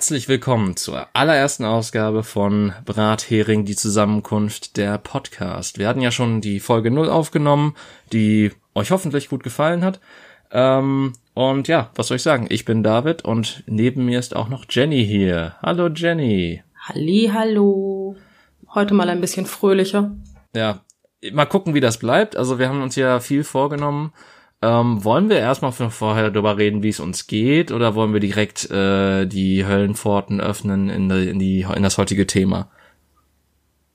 Herzlich willkommen zur allerersten Ausgabe von Brathering, die Zusammenkunft der Podcast. Wir hatten ja schon die Folge 0 aufgenommen, die euch hoffentlich gut gefallen hat. Ähm, und ja, was soll ich sagen? Ich bin David und neben mir ist auch noch Jenny hier. Hallo Jenny. Halli, hallo. Heute mal ein bisschen fröhlicher. Ja, mal gucken, wie das bleibt. Also wir haben uns ja viel vorgenommen. Ähm, wollen wir erstmal vorher darüber reden, wie es uns geht, oder wollen wir direkt äh, die Höllenpforten öffnen in, die, in, die, in das heutige Thema?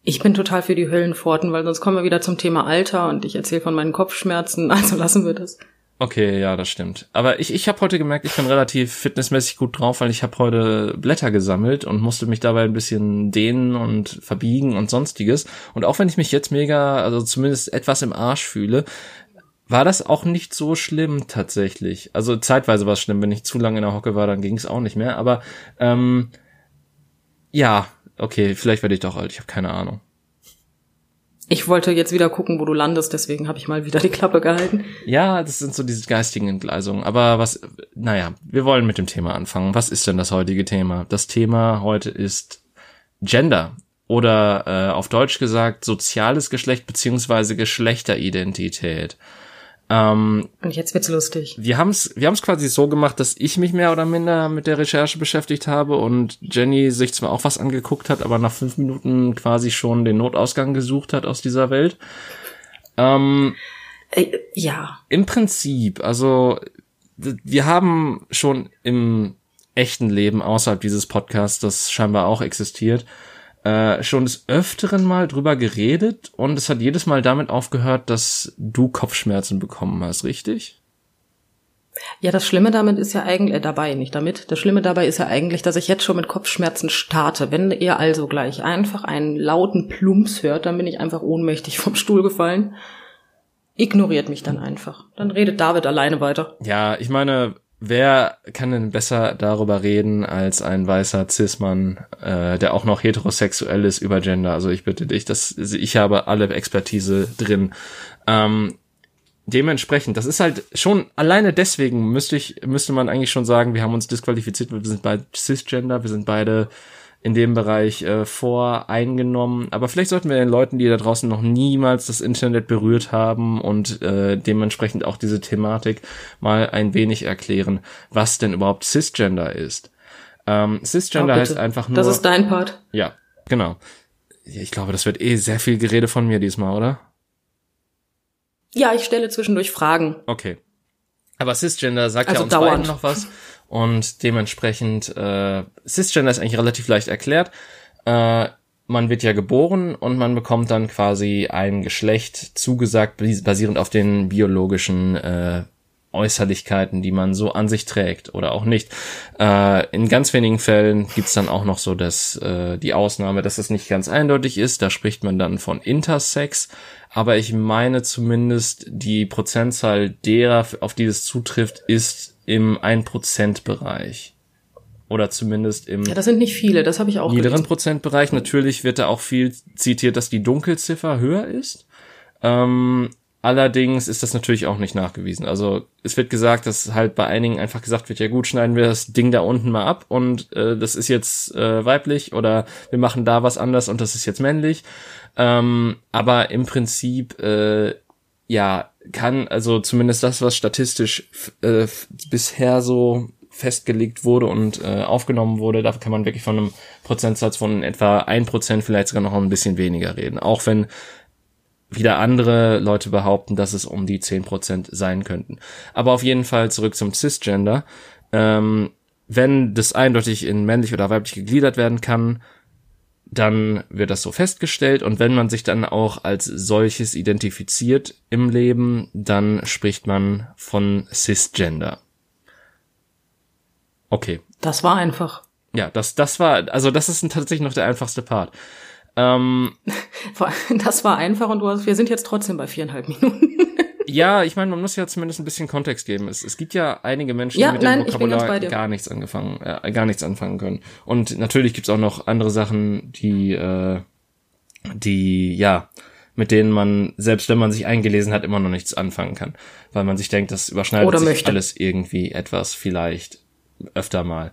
Ich bin total für die Höllenpforten, weil sonst kommen wir wieder zum Thema Alter und ich erzähle von meinen Kopfschmerzen, also lassen wir das. Okay, ja, das stimmt. Aber ich, ich habe heute gemerkt, ich bin relativ fitnessmäßig gut drauf, weil ich habe heute Blätter gesammelt und musste mich dabei ein bisschen dehnen und verbiegen und sonstiges. Und auch wenn ich mich jetzt mega, also zumindest etwas im Arsch fühle, war das auch nicht so schlimm tatsächlich. Also zeitweise war es schlimm, wenn ich zu lange in der Hocke war, dann ging es auch nicht mehr. Aber ähm, ja, okay, vielleicht werde ich doch alt, ich habe keine Ahnung. Ich wollte jetzt wieder gucken, wo du landest, deswegen habe ich mal wieder die Klappe gehalten. Ja, das sind so diese geistigen Entgleisungen. Aber was, naja, wir wollen mit dem Thema anfangen. Was ist denn das heutige Thema? Das Thema heute ist Gender oder äh, auf Deutsch gesagt soziales Geschlecht beziehungsweise Geschlechteridentität. Ähm, Und jetzt wird's lustig. Wir haben's, wir haben's quasi so gemacht, dass ich mich mehr oder minder mit der Recherche beschäftigt habe und Jenny sich zwar auch was angeguckt hat, aber nach fünf Minuten quasi schon den Notausgang gesucht hat aus dieser Welt. Ähm, äh, ja. Im Prinzip, also wir haben schon im echten Leben außerhalb dieses Podcasts, das scheinbar auch existiert, äh, schon des Öfteren mal drüber geredet und es hat jedes Mal damit aufgehört, dass du Kopfschmerzen bekommen hast, richtig? Ja, das Schlimme damit ist ja eigentlich, äh, dabei, nicht damit, das Schlimme dabei ist ja eigentlich, dass ich jetzt schon mit Kopfschmerzen starte. Wenn ihr also gleich einfach einen lauten Plumps hört, dann bin ich einfach ohnmächtig vom Stuhl gefallen. Ignoriert mich dann einfach. Dann redet David alleine weiter. Ja, ich meine, wer kann denn besser darüber reden als ein weißer Cis-Mann, äh, der auch noch heterosexuell ist über Gender? Also ich bitte dich, das, ich habe alle Expertise drin. Ähm, dementsprechend, das ist halt schon alleine deswegen müsste ich müsste man eigentlich schon sagen, wir haben uns disqualifiziert, wir sind beide cisgender, wir sind beide in dem Bereich äh, voreingenommen. Aber vielleicht sollten wir den Leuten, die da draußen noch niemals das Internet berührt haben und äh, dementsprechend auch diese Thematik mal ein wenig erklären, was denn überhaupt Cisgender ist. Ähm, Cisgender oh, heißt einfach nur. Das ist dein Part. Ja, genau. Ich glaube, das wird eh sehr viel Gerede von mir diesmal, oder? Ja, ich stelle zwischendurch Fragen. Okay. Aber Cisgender sagt also ja uns dauernd. beiden noch was. Und dementsprechend, äh, Cisgender ist eigentlich relativ leicht erklärt. Äh, man wird ja geboren und man bekommt dann quasi ein Geschlecht zugesagt, basierend auf den biologischen äh, Äußerlichkeiten, die man so an sich trägt oder auch nicht. Äh, in ganz wenigen Fällen gibt's dann auch noch so dass äh, die Ausnahme, dass es nicht ganz eindeutig ist. Da spricht man dann von Intersex. Aber ich meine zumindest, die Prozentzahl derer, auf die es zutrifft, ist im 1%-Bereich. Oder zumindest im ja, das sind nicht viele, das habe ich auch niederen gelesen. Prozentbereich. Natürlich wird da auch viel zitiert, dass die Dunkelziffer höher ist. Ähm, allerdings ist das natürlich auch nicht nachgewiesen. Also es wird gesagt, dass halt bei einigen einfach gesagt wird, ja gut, schneiden wir das Ding da unten mal ab und äh, das ist jetzt äh, weiblich oder wir machen da was anders und das ist jetzt männlich. Ähm, aber im Prinzip äh, ja, kann, also zumindest das, was statistisch äh, bisher so festgelegt wurde und äh, aufgenommen wurde, da kann man wirklich von einem Prozentsatz von etwa ein Prozent, vielleicht sogar noch ein bisschen weniger reden. Auch wenn wieder andere Leute behaupten, dass es um die zehn Prozent sein könnten. Aber auf jeden Fall zurück zum Cisgender. Ähm, wenn das eindeutig in männlich oder weiblich gegliedert werden kann, dann wird das so festgestellt und wenn man sich dann auch als solches identifiziert im Leben, dann spricht man von Cisgender. Okay. Das war einfach. Ja, das, das war, also das ist tatsächlich noch der einfachste Part. Ähm, das war einfach und du hast, wir sind jetzt trotzdem bei viereinhalb Minuten. Ja, ich meine, man muss ja zumindest ein bisschen Kontext geben. Es, es gibt ja einige Menschen, ja, die mit nein, dem Vokabular gar nichts angefangen, äh, gar nichts anfangen können. Und natürlich gibt's auch noch andere Sachen, die, äh, die, ja, mit denen man, selbst wenn man sich eingelesen hat, immer noch nichts anfangen kann. Weil man sich denkt, das überschneidet Oder sich möchte. alles irgendwie etwas vielleicht öfter mal.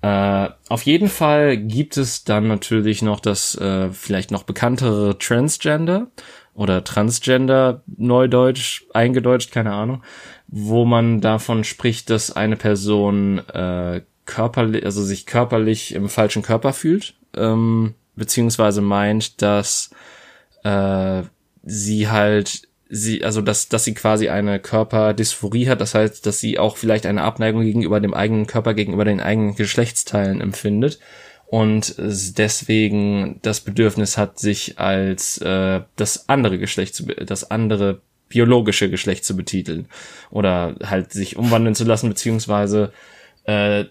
Äh, auf jeden Fall gibt es dann natürlich noch das äh, vielleicht noch bekanntere Transgender oder Transgender, Neudeutsch, eingedeutscht, keine Ahnung, wo man davon spricht, dass eine Person äh, körperlich, also sich körperlich im falschen Körper fühlt, ähm, beziehungsweise meint, dass äh, sie halt sie, also dass, dass sie quasi eine Körperdysphorie hat, das heißt, dass sie auch vielleicht eine Abneigung gegenüber dem eigenen Körper, gegenüber den eigenen Geschlechtsteilen empfindet und deswegen das Bedürfnis hat, sich als äh, das andere Geschlecht zu, das andere biologische Geschlecht zu betiteln. Oder halt sich umwandeln zu lassen, beziehungsweise äh,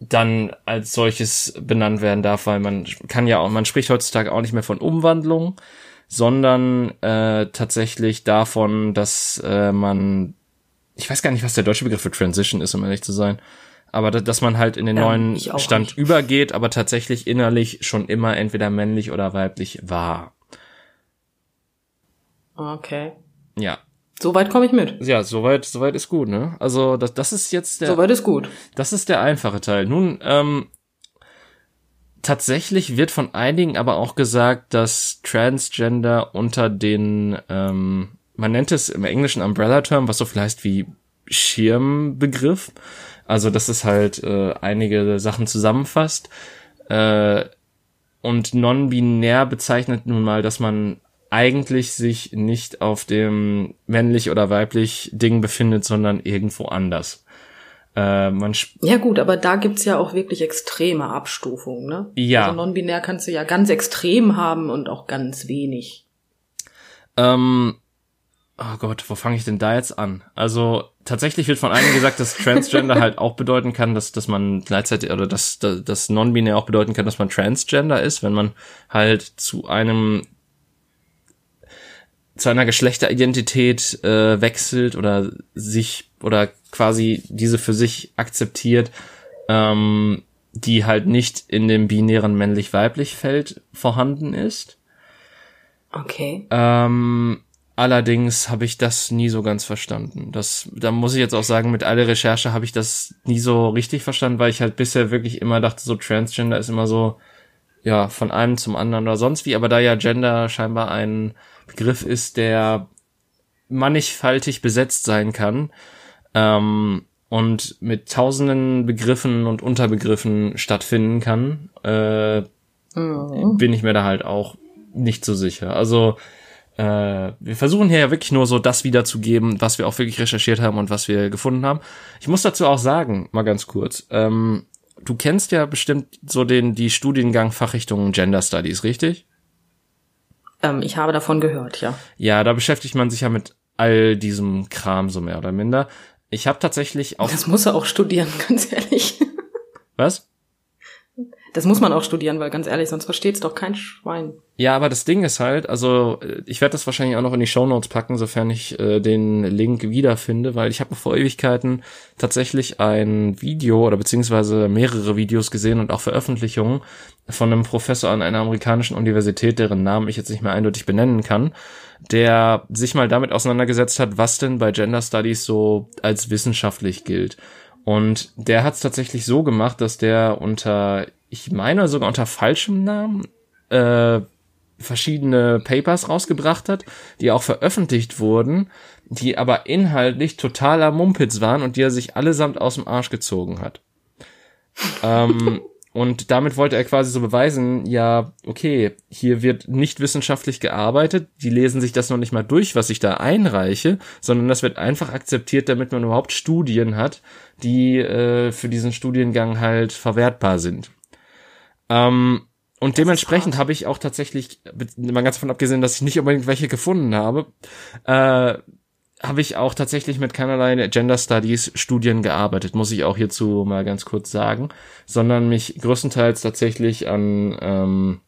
dann als solches benannt werden darf, weil man kann ja auch, man spricht heutzutage auch nicht mehr von Umwandlung, sondern äh, tatsächlich davon, dass äh, man, ich weiß gar nicht, was der deutsche Begriff für Transition ist, um ehrlich zu sein, aber da, dass man halt in den ähm, neuen Stand nicht. übergeht, aber tatsächlich innerlich schon immer entweder männlich oder weiblich war. Okay. Ja. Soweit komme ich mit. Ja, soweit, soweit ist gut, ne? Also das, das ist jetzt der. Soweit ist gut. Das ist der einfache Teil. Nun, ähm, tatsächlich wird von einigen aber auch gesagt, dass Transgender unter den, ähm, man nennt es im Englischen Umbrella-Term, was so viel heißt wie Schirmbegriff. Also, dass es halt äh, einige Sachen zusammenfasst. Äh, und non-binär bezeichnet nun mal, dass man eigentlich sich nicht auf dem männlich oder weiblich Ding befindet, sondern irgendwo anders. Äh, man ja gut, aber da gibt's ja auch wirklich extreme Abstufungen, ne? Ja. Also non-binär kannst du ja ganz extrem haben und auch ganz wenig. Ähm, oh Gott, wo fange ich denn da jetzt an? Also tatsächlich wird von einigen gesagt, dass Transgender halt auch bedeuten kann, dass, dass man gleichzeitig oder dass, dass, dass non-binär auch bedeuten kann, dass man Transgender ist, wenn man halt zu einem zu einer Geschlechteridentität äh, wechselt oder sich oder quasi diese für sich akzeptiert, ähm, die halt nicht in dem binären männlich-weiblich Feld vorhanden ist. Okay. Ähm, allerdings habe ich das nie so ganz verstanden. Das, da muss ich jetzt auch sagen, mit aller Recherche habe ich das nie so richtig verstanden, weil ich halt bisher wirklich immer dachte, so Transgender ist immer so, ja, von einem zum anderen oder sonst wie, aber da ja Gender scheinbar ein Begriff ist, der mannigfaltig besetzt sein kann ähm, und mit tausenden Begriffen und Unterbegriffen stattfinden kann, äh, mhm. bin ich mir da halt auch nicht so sicher. Also äh, wir versuchen hier ja wirklich nur so das wiederzugeben, was wir auch wirklich recherchiert haben und was wir gefunden haben. Ich muss dazu auch sagen, mal ganz kurz, ähm, du kennst ja bestimmt so den die Studiengang Fachrichtung Gender Studies, richtig? Ähm, ich habe davon gehört, ja. Ja, da beschäftigt man sich ja mit all diesem Kram so mehr oder minder. Ich habe tatsächlich auch. Das muss er auch studieren, ganz ehrlich. Was? Das muss man auch studieren, weil ganz ehrlich, sonst versteht's doch kein Schwein. Ja, aber das Ding ist halt, also ich werde das wahrscheinlich auch noch in die Show Notes packen, sofern ich äh, den Link wiederfinde, weil ich habe vor Ewigkeiten tatsächlich ein Video oder beziehungsweise mehrere Videos gesehen und auch Veröffentlichungen von einem Professor an einer amerikanischen Universität, deren Namen ich jetzt nicht mehr eindeutig benennen kann, der sich mal damit auseinandergesetzt hat, was denn bei Gender Studies so als wissenschaftlich gilt. Und der hat es tatsächlich so gemacht, dass der unter ich meine sogar unter falschem Namen, äh, verschiedene Papers rausgebracht hat, die auch veröffentlicht wurden, die aber inhaltlich totaler Mumpitz waren und die er sich allesamt aus dem Arsch gezogen hat. ähm, und damit wollte er quasi so beweisen, ja, okay, hier wird nicht wissenschaftlich gearbeitet, die lesen sich das noch nicht mal durch, was ich da einreiche, sondern das wird einfach akzeptiert, damit man überhaupt Studien hat, die äh, für diesen Studiengang halt verwertbar sind. Ähm, und dementsprechend habe ich auch tatsächlich, mal ganz davon abgesehen, dass ich nicht unbedingt welche gefunden habe, äh, habe ich auch tatsächlich mit keinerlei Gender Studies Studien gearbeitet, muss ich auch hierzu mal ganz kurz sagen, sondern mich größtenteils tatsächlich an ähm,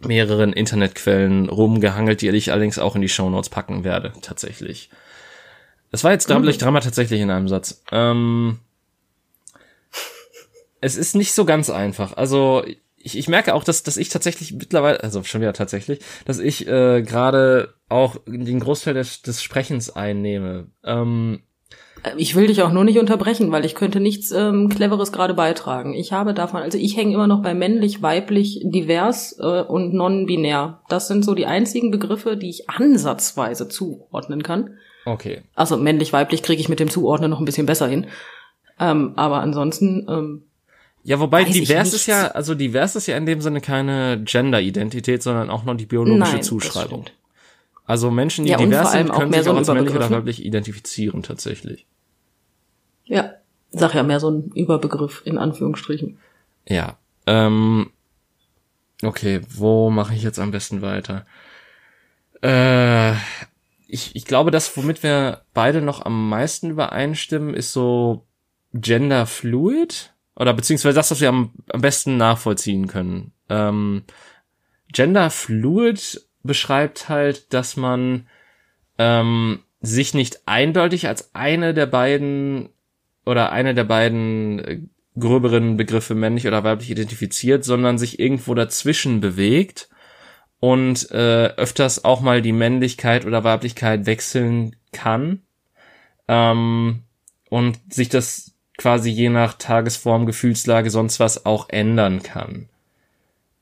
mehreren Internetquellen rumgehangelt, die ich allerdings auch in die Show Notes packen werde, tatsächlich. Das war jetzt Double mhm. Drama tatsächlich in einem Satz. Ähm, es ist nicht so ganz einfach. Also ich, ich merke auch, dass, dass ich tatsächlich mittlerweile, also schon wieder tatsächlich, dass ich äh, gerade auch den Großteil des, des Sprechens einnehme. Ähm, Ich will dich auch nur nicht unterbrechen, weil ich könnte nichts ähm, Cleveres gerade beitragen. Ich habe davon, also ich hänge immer noch bei männlich, weiblich, divers äh, und non-binär. Das sind so die einzigen Begriffe, die ich ansatzweise zuordnen kann. Okay. Also männlich, weiblich kriege ich mit dem Zuordnen noch ein bisschen besser hin. Ähm, aber ansonsten. Ähm, ja, wobei divers ist ja, also divers ist ja in dem Sinne keine Gender-Identität, sondern auch noch die biologische Nein, Zuschreibung. Also Menschen, die ja, divers sind, können sich so auch als männlich oder weiblich identifizieren tatsächlich. Ja, sag ja mehr so ein Überbegriff in Anführungsstrichen. Ja. Ähm, okay, wo mache ich jetzt am besten weiter? Äh, ich, ich glaube, das, womit wir beide noch am meisten übereinstimmen, ist so Gender Fluid. Oder beziehungsweise das, was wir am, am besten nachvollziehen können. Ähm, Gender Fluid beschreibt halt, dass man ähm, sich nicht eindeutig als eine der beiden oder eine der beiden äh, gröberen Begriffe männlich oder weiblich identifiziert, sondern sich irgendwo dazwischen bewegt und äh, öfters auch mal die Männlichkeit oder Weiblichkeit wechseln kann ähm, und sich das quasi je nach Tagesform, Gefühlslage, sonst was auch ändern kann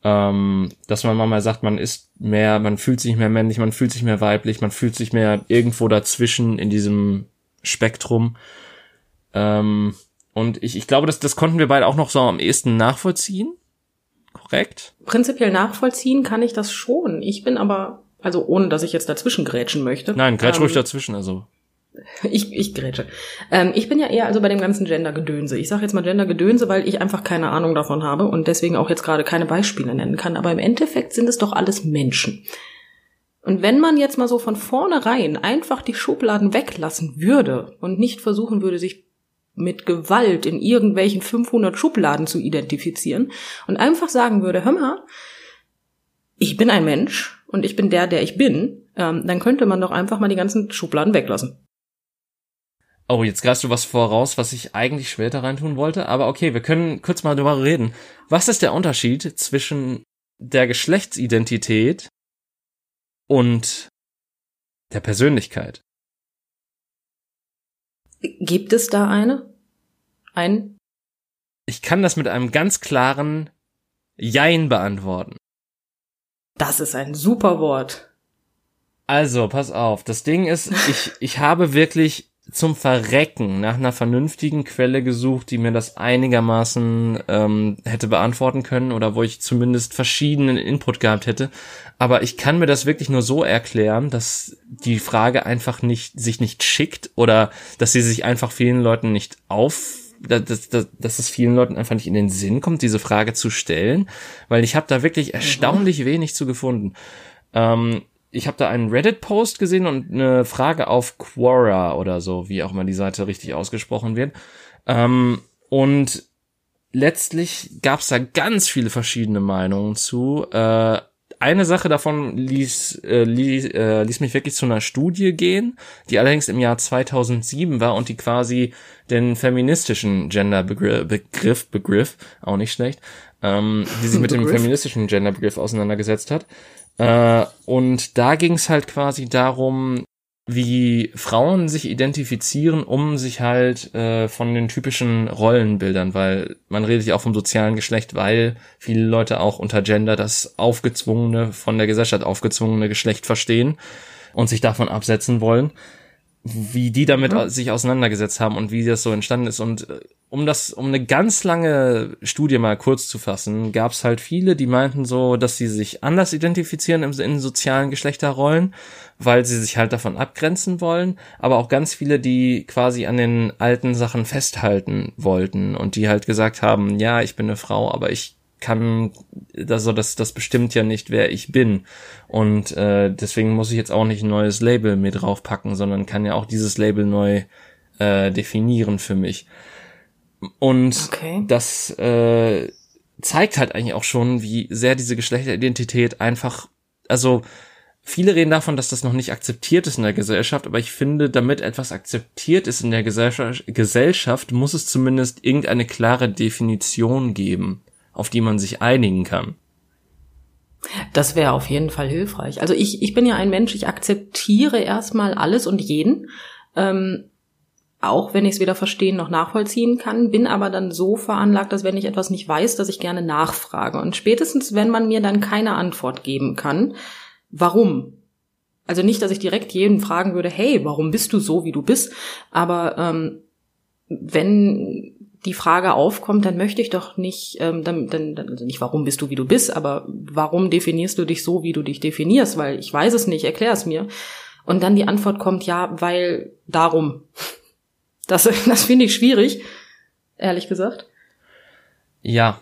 ähm, dass man mal sagt, man ist mehr, man fühlt sich mehr männlich, man fühlt sich mehr weiblich, man fühlt sich mehr irgendwo dazwischen in diesem Spektrum. Ähm, und ich, ich glaube, das, das konnten wir beide auch noch so am ehesten nachvollziehen. Korrekt? Prinzipiell nachvollziehen kann ich das schon. Ich bin aber, also ohne dass ich jetzt dazwischen grätschen möchte. Nein, grätsch ähm, ruhig dazwischen, also. Ich, ich grätsche. Ähm, ich bin ja eher also bei dem ganzen Gender-Gedönse. Ich sage jetzt mal Gender-Gedönse, weil ich einfach keine Ahnung davon habe und deswegen auch jetzt gerade keine Beispiele nennen kann. Aber im Endeffekt sind es doch alles Menschen. Und wenn man jetzt mal so von vornherein einfach die Schubladen weglassen würde und nicht versuchen würde, sich mit Gewalt in irgendwelchen 500 Schubladen zu identifizieren und einfach sagen würde, hör mal, ich bin ein Mensch und ich bin der, der ich bin, ähm, dann könnte man doch einfach mal die ganzen Schubladen weglassen. Oh, jetzt greifst du was voraus, was ich eigentlich später reintun wollte. Aber okay, wir können kurz mal darüber reden. Was ist der Unterschied zwischen der Geschlechtsidentität und der Persönlichkeit? Gibt es da eine? Ein? Ich kann das mit einem ganz klaren Jein beantworten. Das ist ein super Wort. Also, pass auf. Das Ding ist, ich, ich habe wirklich zum Verrecken nach einer vernünftigen Quelle gesucht, die mir das einigermaßen ähm, hätte beantworten können oder wo ich zumindest verschiedenen Input gehabt hätte. Aber ich kann mir das wirklich nur so erklären, dass die Frage einfach nicht sich nicht schickt oder dass sie sich einfach vielen Leuten nicht auf dass, dass, dass es vielen Leuten einfach nicht in den Sinn kommt, diese Frage zu stellen, weil ich habe da wirklich mhm. erstaunlich wenig zu gefunden. Ähm, ich habe da einen Reddit-Post gesehen und eine Frage auf Quora oder so, wie auch immer die Seite richtig ausgesprochen wird. Ähm, und letztlich gab es da ganz viele verschiedene Meinungen zu. Äh, eine Sache davon ließ, äh, ließ, äh, ließ mich wirklich zu einer Studie gehen, die allerdings im Jahr 2007 war und die quasi den feministischen Gender-Begriff, Begriff, auch nicht schlecht, ähm, die sich mit dem feministischen Gender-Begriff auseinandergesetzt hat. Äh, und da ging es halt quasi darum, wie Frauen sich identifizieren, um sich halt äh, von den typischen Rollenbildern, weil man redet ja auch vom sozialen Geschlecht, weil viele Leute auch unter Gender das aufgezwungene, von der Gesellschaft aufgezwungene Geschlecht verstehen und sich davon absetzen wollen wie die damit mhm. sich auseinandergesetzt haben und wie das so entstanden ist. Und äh, um das, um eine ganz lange Studie mal kurz zu fassen, gab es halt viele, die meinten so, dass sie sich anders identifizieren in, in sozialen Geschlechterrollen, weil sie sich halt davon abgrenzen wollen, aber auch ganz viele, die quasi an den alten Sachen festhalten wollten und die halt gesagt haben, ja, ich bin eine Frau, aber ich kann, also das, das bestimmt ja nicht, wer ich bin. Und äh, deswegen muss ich jetzt auch nicht ein neues Label mir draufpacken, sondern kann ja auch dieses Label neu äh, definieren für mich. Und okay. das äh, zeigt halt eigentlich auch schon, wie sehr diese Geschlechteridentität einfach, also viele reden davon, dass das noch nicht akzeptiert ist in der Gesellschaft, aber ich finde, damit etwas akzeptiert ist in der Gesellschaft, Gesellschaft muss es zumindest irgendeine klare Definition geben auf die man sich einigen kann. Das wäre auf jeden Fall hilfreich. Also ich, ich bin ja ein Mensch, ich akzeptiere erstmal alles und jeden. Ähm, auch wenn ich es weder verstehen noch nachvollziehen kann, bin aber dann so veranlagt, dass wenn ich etwas nicht weiß, dass ich gerne nachfrage. Und spätestens, wenn man mir dann keine Antwort geben kann, warum? Also nicht, dass ich direkt jeden fragen würde, hey, warum bist du so, wie du bist? Aber ähm, wenn die Frage aufkommt, dann möchte ich doch nicht, ähm, dann, dann, dann also nicht, warum bist du, wie du bist, aber warum definierst du dich so, wie du dich definierst? Weil ich weiß es nicht, erklär es mir. Und dann die Antwort kommt, ja, weil darum. Das, das finde ich schwierig, ehrlich gesagt. Ja,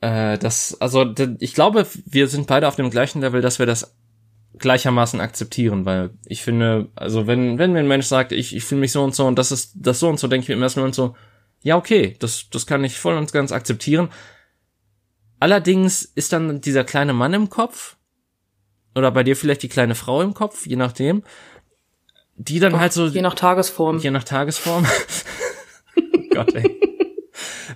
äh, das, also ich glaube, wir sind beide auf dem gleichen Level, dass wir das gleichermaßen akzeptieren, weil ich finde, also wenn, wenn mir ein Mensch sagt, ich, ich fühle mich so und so und das ist das so und so, denke ich mir im ersten so, ja, okay, das, das kann ich voll und ganz akzeptieren. Allerdings ist dann dieser kleine Mann im Kopf, oder bei dir vielleicht die kleine Frau im Kopf, je nachdem, die dann Och, halt so. Je nach Tagesform. Je nach Tagesform. Gott, ey.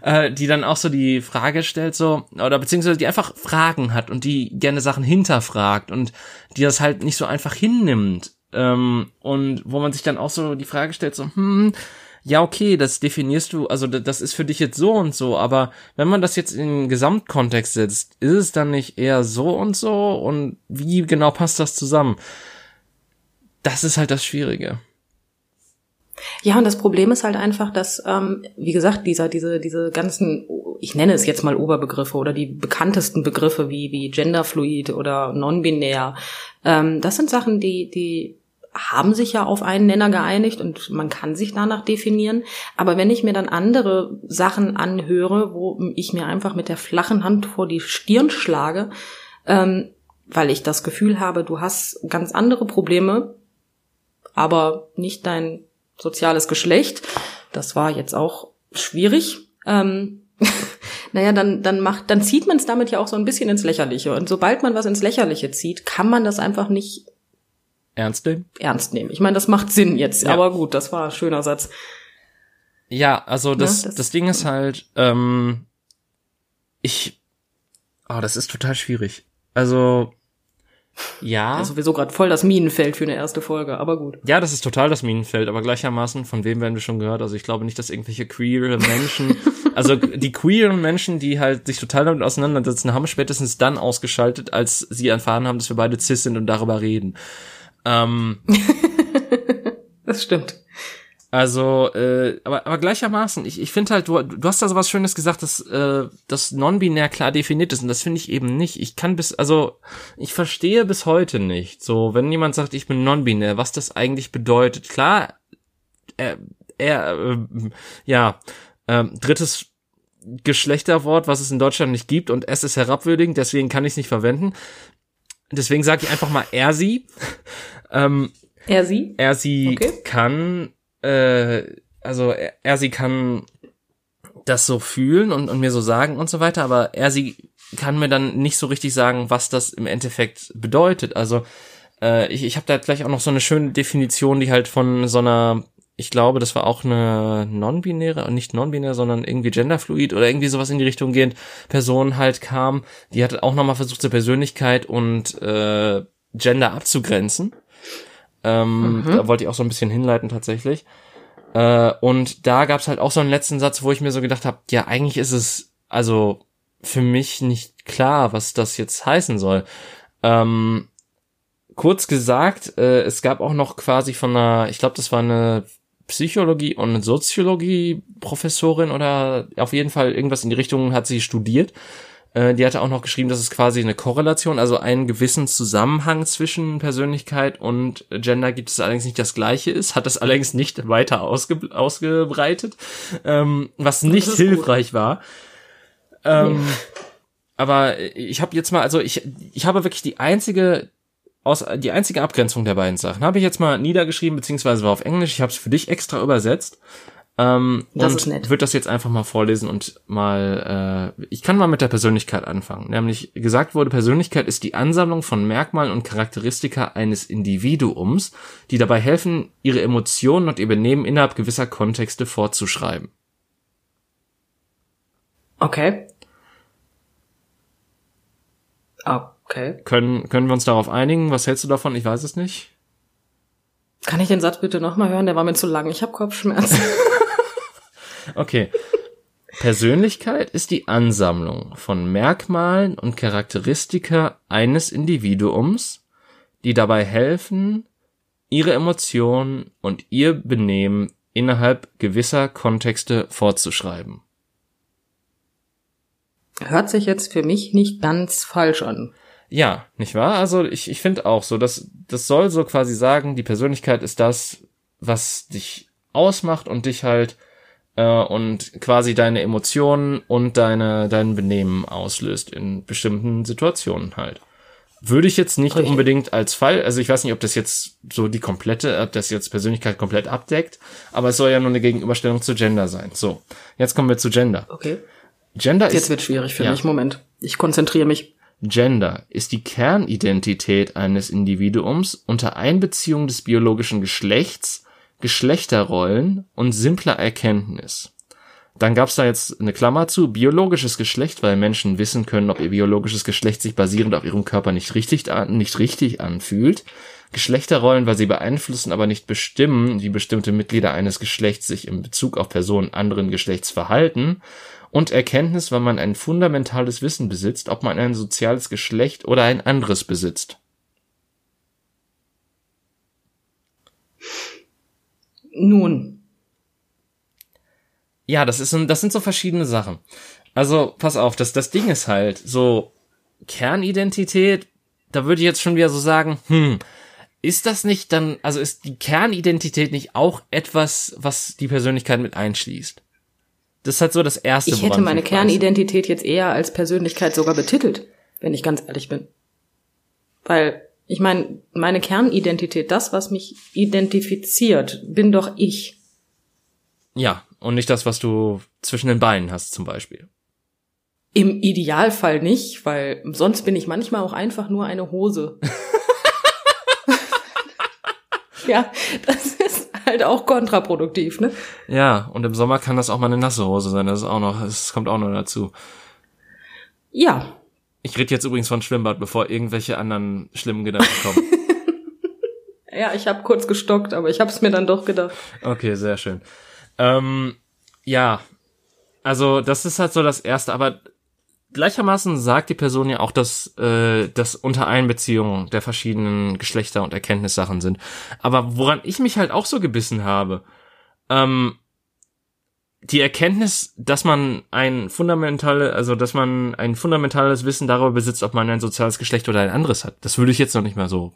äh, die dann auch so die Frage stellt, so, oder beziehungsweise die einfach Fragen hat und die gerne Sachen hinterfragt und die das halt nicht so einfach hinnimmt. Ähm, und wo man sich dann auch so die Frage stellt, so, hm, ja, okay, das definierst du, also das ist für dich jetzt so und so, aber wenn man das jetzt in den Gesamtkontext setzt, ist es dann nicht eher so und so und wie genau passt das zusammen? Das ist halt das Schwierige. Ja, und das Problem ist halt einfach, dass, ähm, wie gesagt, dieser, diese, diese ganzen, ich nenne es jetzt mal Oberbegriffe oder die bekanntesten Begriffe wie, wie Genderfluid oder non-binär, ähm, das sind Sachen, die, die haben sich ja auf einen Nenner geeinigt und man kann sich danach definieren. Aber wenn ich mir dann andere Sachen anhöre, wo ich mir einfach mit der flachen Hand vor die Stirn schlage, ähm, weil ich das Gefühl habe, du hast ganz andere Probleme, aber nicht dein soziales Geschlecht. Das war jetzt auch schwierig. Ähm, naja, dann, dann macht, dann zieht man es damit ja auch so ein bisschen ins Lächerliche. Und sobald man was ins Lächerliche zieht, kann man das einfach nicht Ernst nehmen? Ernst nehmen. Ich meine, das macht Sinn jetzt, ja. aber gut, das war ein schöner Satz. Ja, also das, ja, das, das, Ding ist halt, ähm, ich, oh, das ist total schwierig. Also, ja. Ist sowieso gerade voll das Minenfeld für eine erste Folge, aber gut. Ja, das ist total das Minenfeld, aber gleichermaßen, von wem werden wir schon gehört? Also ich glaube nicht, dass irgendwelche queere Menschen, also die queeren Menschen, die halt sich total damit auseinandersetzen, haben spätestens dann ausgeschaltet, als sie erfahren haben, dass wir beide cis sind und darüber reden. Ähm, das stimmt. Also, äh, aber, aber gleichermaßen, ich, ich finde halt, du, du hast da so was Schönes gesagt, dass äh, das non-binär klar definiert ist und das finde ich eben nicht. Ich kann bis, also ich verstehe bis heute nicht, so wenn jemand sagt, ich bin non-binär, was das eigentlich bedeutet. Klar, er, er äh, ja, äh, drittes Geschlechterwort, was es in Deutschland nicht gibt und es ist herabwürdigend, deswegen kann ich es nicht verwenden. Deswegen sage ich einfach mal er sie. Ähm, er sie? Er sie okay. kann, äh, also er, er sie kann das so fühlen und, und mir so sagen und so weiter, aber er sie kann mir dann nicht so richtig sagen, was das im Endeffekt bedeutet. Also äh, ich, ich habe da gleich auch noch so eine schöne Definition, die halt von so einer ich glaube, das war auch eine non-binäre, nicht non-binäre, sondern irgendwie genderfluid oder irgendwie sowas in die Richtung gehend Person halt kam. Die hat auch nochmal versucht, zur Persönlichkeit und äh, Gender abzugrenzen. Ähm, mhm. Da wollte ich auch so ein bisschen hinleiten tatsächlich. Äh, und da gab's halt auch so einen letzten Satz, wo ich mir so gedacht habe, ja, eigentlich ist es also für mich nicht klar, was das jetzt heißen soll. Ähm, kurz gesagt, äh, es gab auch noch quasi von einer, ich glaube, das war eine Psychologie und Soziologie-Professorin oder auf jeden Fall irgendwas in die Richtung hat sie studiert. Äh, die hatte auch noch geschrieben, dass es quasi eine Korrelation, also einen gewissen Zusammenhang zwischen Persönlichkeit und Gender gibt es allerdings nicht das gleiche ist, hat das allerdings nicht weiter ausge ausgebreitet, ähm, was nicht hilfreich gut. war. Ähm, nee. Aber ich habe jetzt mal, also ich, ich habe wirklich die einzige aus die einzige Abgrenzung der beiden Sachen habe ich jetzt mal niedergeschrieben, beziehungsweise war auf Englisch. Ich habe es für dich extra übersetzt. Ähm, das und ist nett. würde das jetzt einfach mal vorlesen und mal, äh, ich kann mal mit der Persönlichkeit anfangen. Nämlich gesagt wurde, Persönlichkeit ist die Ansammlung von Merkmalen und Charakteristika eines Individuums, die dabei helfen, ihre Emotionen und ihr Benehmen innerhalb gewisser Kontexte vorzuschreiben. Okay. Okay. Können, können wir uns darauf einigen? Was hältst du davon? Ich weiß es nicht. Kann ich den Satz bitte nochmal hören? Der war mir zu lang. Ich habe Kopfschmerzen. okay. Persönlichkeit ist die Ansammlung von Merkmalen und Charakteristika eines Individuums, die dabei helfen, ihre Emotionen und ihr Benehmen innerhalb gewisser Kontexte vorzuschreiben. Hört sich jetzt für mich nicht ganz falsch an. Ja, nicht wahr? Also ich, ich finde auch so, dass das soll so quasi sagen, die Persönlichkeit ist das, was dich ausmacht und dich halt äh, und quasi deine Emotionen und deine dein Benehmen auslöst in bestimmten Situationen halt. Würde ich jetzt nicht Richtig. unbedingt als Fall, also ich weiß nicht, ob das jetzt so die komplette, ob das jetzt Persönlichkeit komplett abdeckt, aber es soll ja nur eine Gegenüberstellung zu Gender sein. So, jetzt kommen wir zu Gender. Okay. Gender jetzt ist. Jetzt wird schwierig für ja. mich. Moment. Ich konzentriere mich. Gender ist die Kernidentität eines Individuums unter Einbeziehung des biologischen Geschlechts, Geschlechterrollen und simpler Erkenntnis. Dann gab's da jetzt eine Klammer zu, biologisches Geschlecht, weil Menschen wissen können, ob ihr biologisches Geschlecht sich basierend auf ihrem Körper nicht richtig, nicht richtig anfühlt. Geschlechterrollen, weil sie beeinflussen, aber nicht bestimmen, wie bestimmte Mitglieder eines Geschlechts sich in Bezug auf Personen anderen Geschlechts verhalten und Erkenntnis, weil man ein fundamentales Wissen besitzt, ob man ein soziales Geschlecht oder ein anderes besitzt. Nun. Ja, das ist das sind so verschiedene Sachen. Also, pass auf, das, das Ding ist halt, so Kernidentität, da würde ich jetzt schon wieder so sagen, hm, ist das nicht dann, also ist die Kernidentität nicht auch etwas, was die Persönlichkeit mit einschließt? Das ist halt so das Erste. Ich hätte meine Kernidentität jetzt eher als Persönlichkeit sogar betitelt, wenn ich ganz ehrlich bin. Weil, ich meine, meine Kernidentität, das, was mich identifiziert, bin doch ich. Ja, und nicht das, was du zwischen den Beinen hast, zum Beispiel. Im Idealfall nicht, weil sonst bin ich manchmal auch einfach nur eine Hose. ja, das ist halt auch kontraproduktiv, ne? Ja, und im Sommer kann das auch mal eine nasse Hose sein. Das ist auch noch, das kommt auch noch dazu. Ja. Ich rede jetzt übrigens von Schwimmbad, bevor irgendwelche anderen schlimmen Gedanken kommen. ja, ich habe kurz gestockt, aber ich habe es mir dann doch gedacht. Okay, sehr schön. Ähm, ja, also das ist halt so das Erste, aber gleichermaßen sagt die Person ja auch, dass äh, das unter Einbeziehung der verschiedenen Geschlechter und Erkenntnissachen sind. Aber woran ich mich halt auch so gebissen habe, ähm, die Erkenntnis, dass man ein fundamentale, also dass man ein fundamentales Wissen darüber besitzt, ob man ein soziales Geschlecht oder ein anderes hat, das würde ich jetzt noch nicht mal so,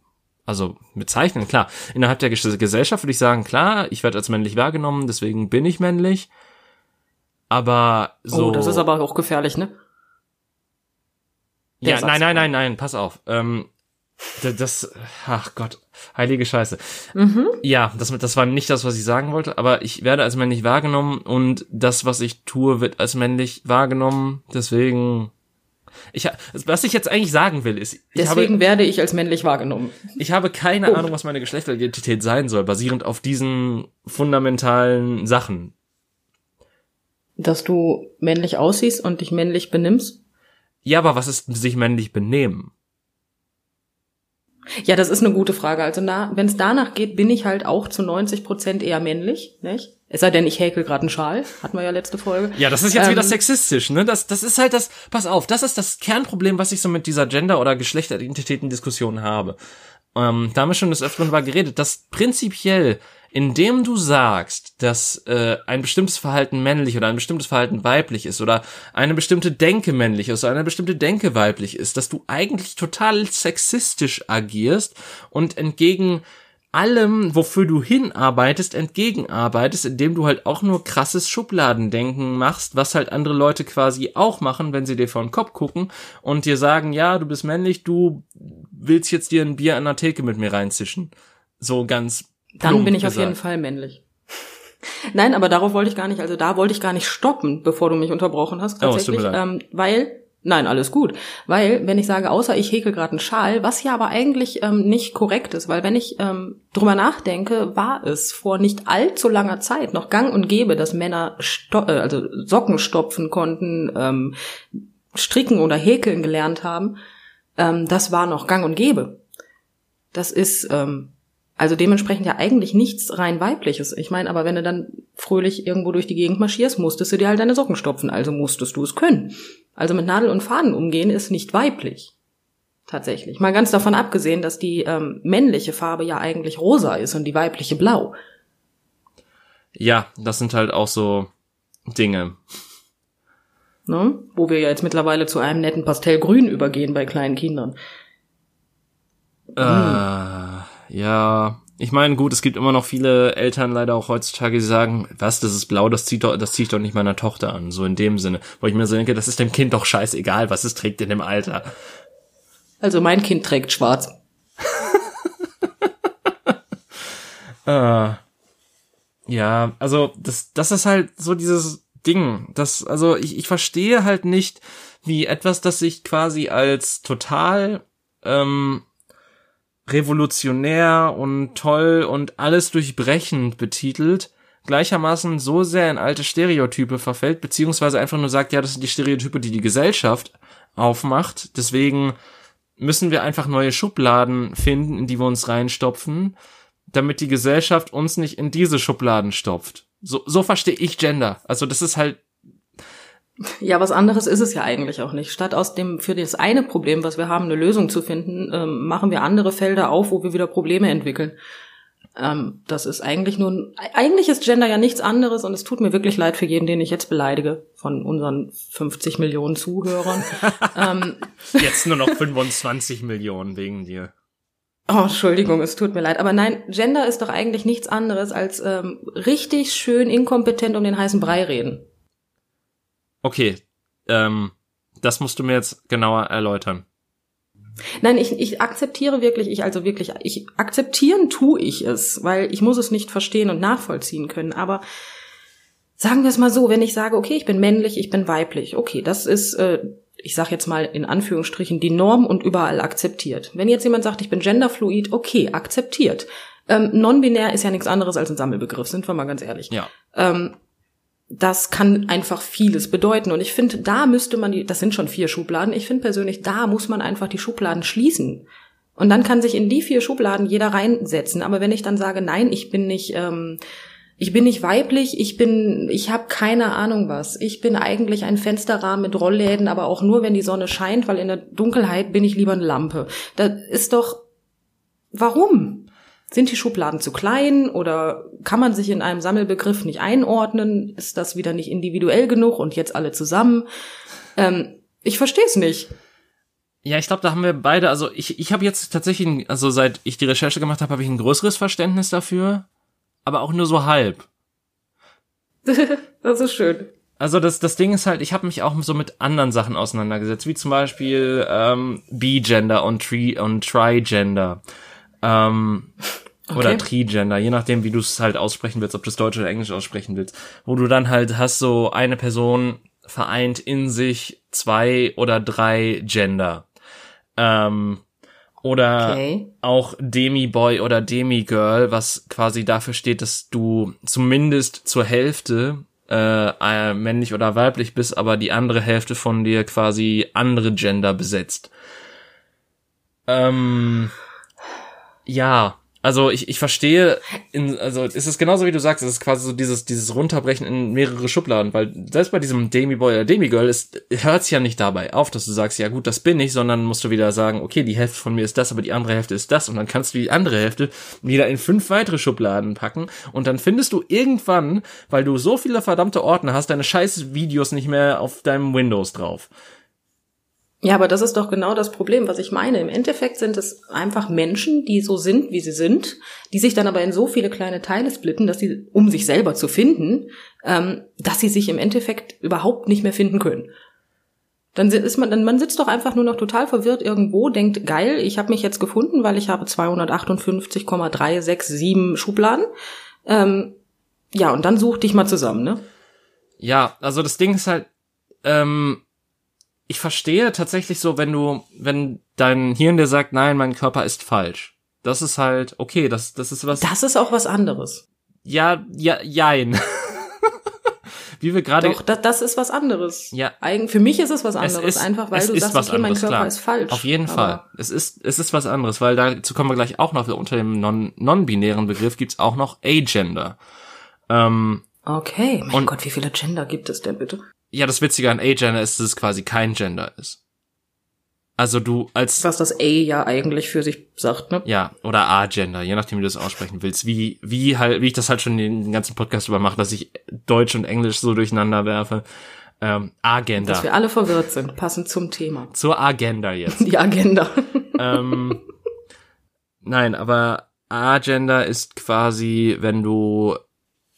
also bezeichnen. Klar, innerhalb der Gesellschaft würde ich sagen, klar, ich werde als männlich wahrgenommen, deswegen bin ich männlich. Aber so. Oh, das ist aber auch gefährlich, ne? ja, Satz nein, nein, nein, nein, pass auf. Ähm, das, ach Gott, heilige Scheiße. Mhm. Ja, das, das war nicht das, was ich sagen wollte, aber ich werde als männlich wahrgenommen und das, was ich tue, wird als männlich wahrgenommen. Deswegen, ich, was ich jetzt eigentlich sagen will, ist, deswegen habe, werde ich als männlich wahrgenommen. Ich habe keine oh. Ahnung, was meine Geschlechteridentität sein soll, basierend auf diesen fundamentalen Sachen. Dass du männlich aussiehst und dich männlich benimmst? Ja, aber was ist sich männlich benehmen? Ja, das ist eine gute Frage. Also wenn es danach geht, bin ich halt auch zu 90 Prozent eher männlich, nicht? Es sei denn, ich häkel gerade einen Schal. Hatten wir ja letzte Folge. Ja, das ist jetzt ähm, wieder sexistisch, ne? Das, das ist halt das, pass auf, das ist das Kernproblem, was ich so mit dieser Gender- oder Geschlechteridentitäten-Diskussion habe. Ähm, da haben wir schon des Öfteren drüber geredet, dass prinzipiell indem du sagst, dass äh, ein bestimmtes Verhalten männlich oder ein bestimmtes Verhalten weiblich ist oder eine bestimmte Denke männlich ist oder eine bestimmte Denke weiblich ist, dass du eigentlich total sexistisch agierst und entgegen allem, wofür du hinarbeitest, entgegenarbeitest, indem du halt auch nur krasses Schubladendenken machst, was halt andere Leute quasi auch machen, wenn sie dir vor den Kopf gucken und dir sagen, ja, du bist männlich, du willst jetzt dir ein Bier an der Theke mit mir reinzischen. So ganz dann bin ich gesagt. auf jeden Fall männlich. Nein, aber darauf wollte ich gar nicht, also da wollte ich gar nicht stoppen, bevor du mich unterbrochen hast, oh, tatsächlich, oh, ähm, weil, nein, alles gut, weil, wenn ich sage, außer ich häkel gerade einen Schal, was ja aber eigentlich ähm, nicht korrekt ist, weil wenn ich ähm, drüber nachdenke, war es vor nicht allzu langer Zeit noch gang und gäbe, dass Männer Sto äh, also Socken stopfen konnten, ähm, stricken oder häkeln gelernt haben, ähm, das war noch gang und gäbe. Das ist ähm, Also dementsprechend ja eigentlich nichts rein weibliches. Ich meine, aber wenn du dann fröhlich irgendwo durch die Gegend marschierst, musstest du dir halt deine Socken stopfen, also musstest du es können. Also mit Nadel und Faden umgehen ist nicht weiblich. Tatsächlich. Mal ganz davon abgesehen, dass die ähm, männliche Farbe ja eigentlich rosa ist und die weibliche blau. Ja, das sind halt auch so Dinge. Ne? Wo wir ja jetzt mittlerweile zu einem netten Pastellgrün übergehen bei kleinen Kindern. Äh, ja, ich meine, gut, es gibt immer noch viele Eltern leider auch heutzutage, die sagen, was, das ist blau, das zieht doch, das ziehe ich doch nicht meiner Tochter an. So in dem Sinne. Wo ich mir so denke, das ist dem Kind doch scheißegal, was es trägt in dem Alter. Also mein Kind trägt schwarz. äh, ja, also das, das ist halt so dieses Ding. Das, also ich, ich verstehe halt nicht, wie etwas, das sich quasi als total ähm, revolutionär und toll und alles durchbrechend betitelt, gleichermaßen so sehr in alte Stereotype verfällt, beziehungsweise einfach nur sagt, ja, das sind die Stereotype, die die Gesellschaft aufmacht. Deswegen müssen wir einfach neue Schubladen finden, in die wir uns reinstopfen, damit die Gesellschaft uns nicht in diese Schubladen stopft. So, so verstehe ich Gender. Also das ist halt ja, was anderes ist es ja eigentlich auch nicht. Statt aus dem für das eine Problem, was wir haben, eine Lösung zu finden, ähm, machen wir andere Felder auf, wo wir wieder Probleme entwickeln. Ähm, das ist eigentlich nur, eigentlich ist Gender ja nichts anderes und es tut mir wirklich leid für jeden, den ich jetzt beleidige, von unseren 50 Millionen Zuhörern. ähm, jetzt nur noch 25 Millionen wegen dir. Oh, Entschuldigung, es tut mir leid. Aber nein, Gender ist doch eigentlich nichts anderes als ähm, richtig schön inkompetent um den heißen Brei reden. Okay, ähm, das musst du mir jetzt genauer erläutern. Nein, ich, ich akzeptiere wirklich, ich also wirklich, ich akzeptieren tue ich es, weil ich muss es nicht verstehen und nachvollziehen können. Aber sagen wir es mal so, wenn ich sage, okay, ich bin männlich, ich bin weiblich, okay, das ist, äh, ich sage jetzt mal in Anführungsstrichen, die Norm und überall akzeptiert. Wenn jetzt jemand sagt, ich bin genderfluid, okay, akzeptiert. Ähm, Non-binär ist ja nichts anderes als ein Sammelbegriff, sind wir mal ganz ehrlich. Ja. Ähm, das kann einfach vieles bedeuten. Und ich finde, da müsste man die, das sind schon vier Schubladen, ich finde persönlich, da muss man einfach die Schubladen schließen. Und dann kann sich in die vier Schubladen jeder reinsetzen. Aber wenn ich dann sage, nein, ich bin nicht, ähm, ich bin nicht weiblich, ich bin, ich habe keine Ahnung was. Ich bin eigentlich ein Fensterrahmen mit Rollläden, aber auch nur, wenn die Sonne scheint, weil in der Dunkelheit bin ich lieber eine Lampe. Das ist doch, warum? Sind die Schubladen zu klein oder kann man sich in einem Sammelbegriff nicht einordnen? Ist das wieder nicht individuell genug und jetzt alle zusammen? Ähm, ich verstehe es nicht. Ja, ich glaube, da haben wir beide, also ich, ich habe jetzt tatsächlich, also seit ich die Recherche gemacht habe, habe ich ein größeres Verständnis dafür, aber auch nur so halb. das ist schön. Also das, das Ding ist halt, ich habe mich auch so mit anderen Sachen auseinandergesetzt, wie zum Beispiel ähm, B-Gender und, Tri und Tri-Gender. Ähm, okay. Oder Trigender, je nachdem, wie du es halt aussprechen willst, ob du es Deutsch oder Englisch aussprechen willst. Wo du dann halt hast so eine Person vereint in sich zwei oder drei Gender. Ähm, oder okay. auch Demi-Boy oder Demi-Girl, was quasi dafür steht, dass du zumindest zur Hälfte äh, äh, männlich oder weiblich bist, aber die andere Hälfte von dir quasi andere Gender besetzt. Ähm, ja, also ich, ich verstehe, in, also es ist genauso wie du sagst, es ist quasi so dieses, dieses Runterbrechen in mehrere Schubladen, weil selbst bei diesem Demi-Boy oder Demi-Girl ist, hört es ja nicht dabei auf, dass du sagst, ja gut, das bin ich, sondern musst du wieder sagen, okay, die Hälfte von mir ist das, aber die andere Hälfte ist das und dann kannst du die andere Hälfte wieder in fünf weitere Schubladen packen und dann findest du irgendwann, weil du so viele verdammte Ordner hast, deine scheiß Videos nicht mehr auf deinem Windows drauf. Ja, aber das ist doch genau das Problem, was ich meine. Im Endeffekt sind es einfach Menschen, die so sind, wie sie sind, die sich dann aber in so viele kleine Teile splitten, dass sie, um sich selber zu finden, ähm, dass sie sich im Endeffekt überhaupt nicht mehr finden können. Dann ist man, dann man sitzt doch einfach nur noch total verwirrt irgendwo, denkt, geil, ich habe mich jetzt gefunden, weil ich habe 258,367 Schubladen. Ähm, ja, und dann such dich mal zusammen, ne? Ja, also das Ding ist halt, ähm, ich verstehe tatsächlich so, wenn du, wenn dein Hirn dir sagt, nein, mein Körper ist falsch. Das ist halt, okay, das, das ist was. Das ist auch was anderes. Ja, ja, jein. wie wir gerade. Doch, das, das ist was anderes. Ja. Eigen, für mich ist es was anderes, ist, einfach weil es du ist sagst, was okay, mein anderes, Körper klar. ist falsch. Auf jeden Fall. Es ist, es ist was anderes, weil dazu kommen wir gleich auch noch unter dem non- non-binären Begriff gibt's auch noch Agender. Ähm, Okay, mein Und- Gott, wie viele Gender gibt es denn bitte? Ja, das Witzige an Agender ist, dass es quasi kein Gender ist. Also du als Was das A ja eigentlich für sich sagt, ne? ja oder Agender, je nachdem wie du es aussprechen willst, wie wie halt wie ich das halt schon den ganzen Podcast über mache, dass ich Deutsch und Englisch so durcheinander werfe. Ähm, Agenda. Dass wir alle verwirrt sind, passend zum Thema. Zur Agenda jetzt. Die Agenda. ähm, nein, aber Agender ist quasi, wenn du,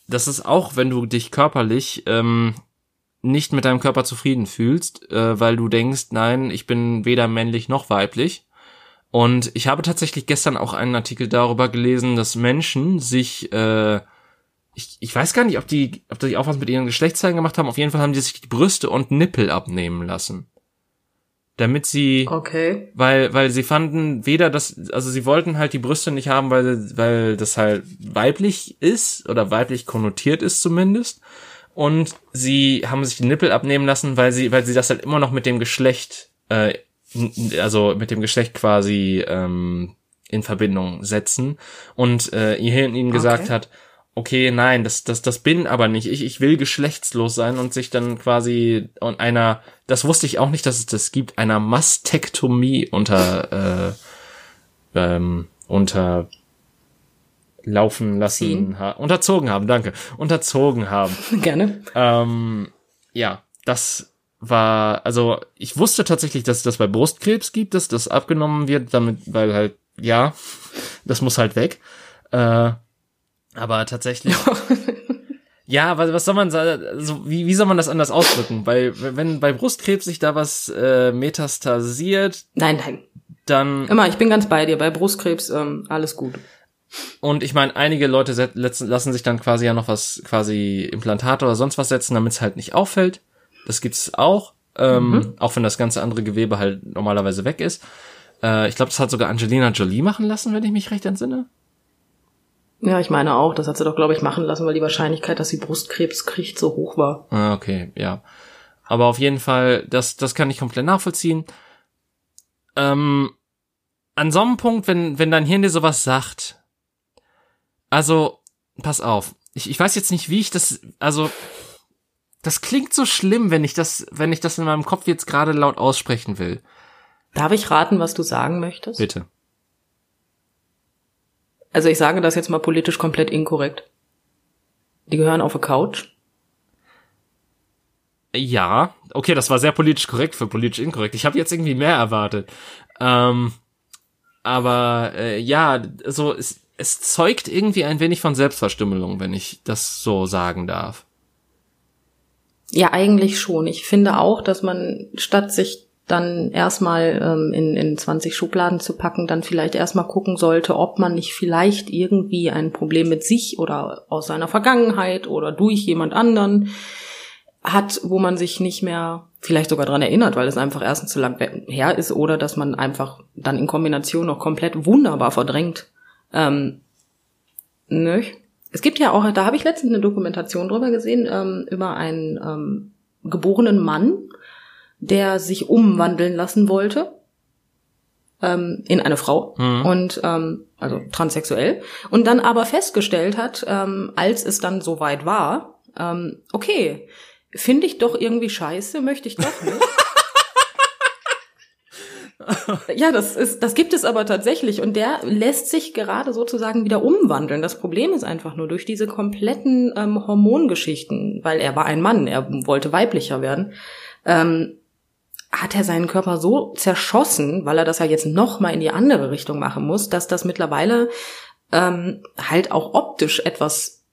das ist auch, wenn du dich körperlich ähm, nicht mit deinem Körper zufrieden fühlst, äh, weil du denkst, nein, ich bin weder männlich noch weiblich. Und ich habe tatsächlich gestern auch einen Artikel darüber gelesen, dass Menschen sich, äh, ich, ich weiß gar nicht, ob die, ob die auch was mit ihren Geschlechtsteilen gemacht haben. Auf jeden Fall haben die sich die Brüste und Nippel abnehmen lassen. Damit sie Okay. weil weil sie fanden weder das also sie wollten halt die Brüste nicht haben weil weil das halt weiblich ist oder weiblich konnotiert ist zumindest und sie haben sich die Nippel abnehmen lassen weil sie weil sie das halt immer noch mit dem Geschlecht äh, also mit dem Geschlecht quasi ähm, in Verbindung setzen und äh, ihr ihnen gesagt Okay. hat okay, nein, das, das, das bin aber nicht ich, ich will geschlechtslos sein und sich dann quasi und einer, das wusste ich auch nicht, dass es das gibt, einer Mastektomie unter, äh, ähm, unter laufen lassen, ha unterzogen haben, danke, unterzogen haben. Gerne. Ähm, ja, das war, also ich wusste tatsächlich, dass es das bei Brustkrebs gibt, dass das abgenommen wird, damit, weil halt, ja, das muss halt weg. Äh, aber tatsächlich. ja, was, was soll man sagen? Also, wie, wie soll man das anders ausdrücken? Weil, wenn bei Brustkrebs sich da was äh, metastasiert, Nein, nein. dann Immer, ich bin ganz bei dir. Bei Brustkrebs, ähm, alles gut. Und ich meine, einige Leute lassen sich dann quasi ja noch was, quasi Implantate oder sonst was setzen, damit es halt nicht auffällt. Das gibt's auch, ähm, auch wenn das ganze andere Gewebe halt normalerweise weg ist. Äh, ich glaube, das hat sogar Angelina Jolie machen lassen, wenn ich mich recht entsinne. Ja, ich meine auch. Das hat sie doch, glaube ich, machen lassen, weil die Wahrscheinlichkeit, dass sie Brustkrebs kriegt, so hoch war. Ah, okay, ja. Aber auf jeden Fall, das, das kann ich komplett nachvollziehen. Ähm, an so einem Punkt, wenn, wenn dein Hirn dir sowas sagt, also, pass auf. Ich, ich weiß jetzt nicht, wie ich das, also, das klingt so schlimm, wenn ich das, wenn ich das in meinem Kopf jetzt gerade laut aussprechen will. Darf ich raten, was du sagen möchtest? Bitte. Also ich sage das jetzt mal politisch komplett inkorrekt. Die gehören auf eine Couch. Ja, okay, das war sehr politisch korrekt für politisch inkorrekt. Ich habe jetzt irgendwie mehr erwartet. Ähm, aber äh, ja, so es, es zeugt irgendwie ein wenig von Selbstverstümmelung, wenn ich das so sagen darf. Ja, eigentlich schon. Ich finde auch, dass man statt sich dann erstmal ähm, in, in 20 Schubladen zu packen, dann vielleicht erstmal gucken sollte, ob man nicht vielleicht irgendwie ein Problem mit sich oder aus seiner Vergangenheit oder durch jemand anderen hat, wo man sich nicht mehr vielleicht sogar dran erinnert, weil es einfach erstens zu lang her ist oder dass man einfach dann in Kombination noch komplett wunderbar verdrängt. Ähm, ne? Es gibt ja auch, da habe ich letztens eine Dokumentation drüber gesehen, ähm, über einen ähm, geborenen Mann, der sich umwandeln lassen wollte ähm, in eine Frau Mhm. und ähm, also transsexuell und dann aber festgestellt hat, ähm, als es dann soweit war, ähm, okay, finde ich doch irgendwie scheiße, möchte ich doch nicht. Ja, das ist, das gibt es aber tatsächlich und der lässt sich gerade sozusagen wieder umwandeln. Das Problem ist einfach nur durch diese kompletten ähm, Hormongeschichten, weil er war ein Mann, er wollte weiblicher werden, ähm, hat er seinen Körper so zerschossen, weil er das ja jetzt noch mal in die andere Richtung machen muss, dass das mittlerweile ähm, halt auch optisch etwas,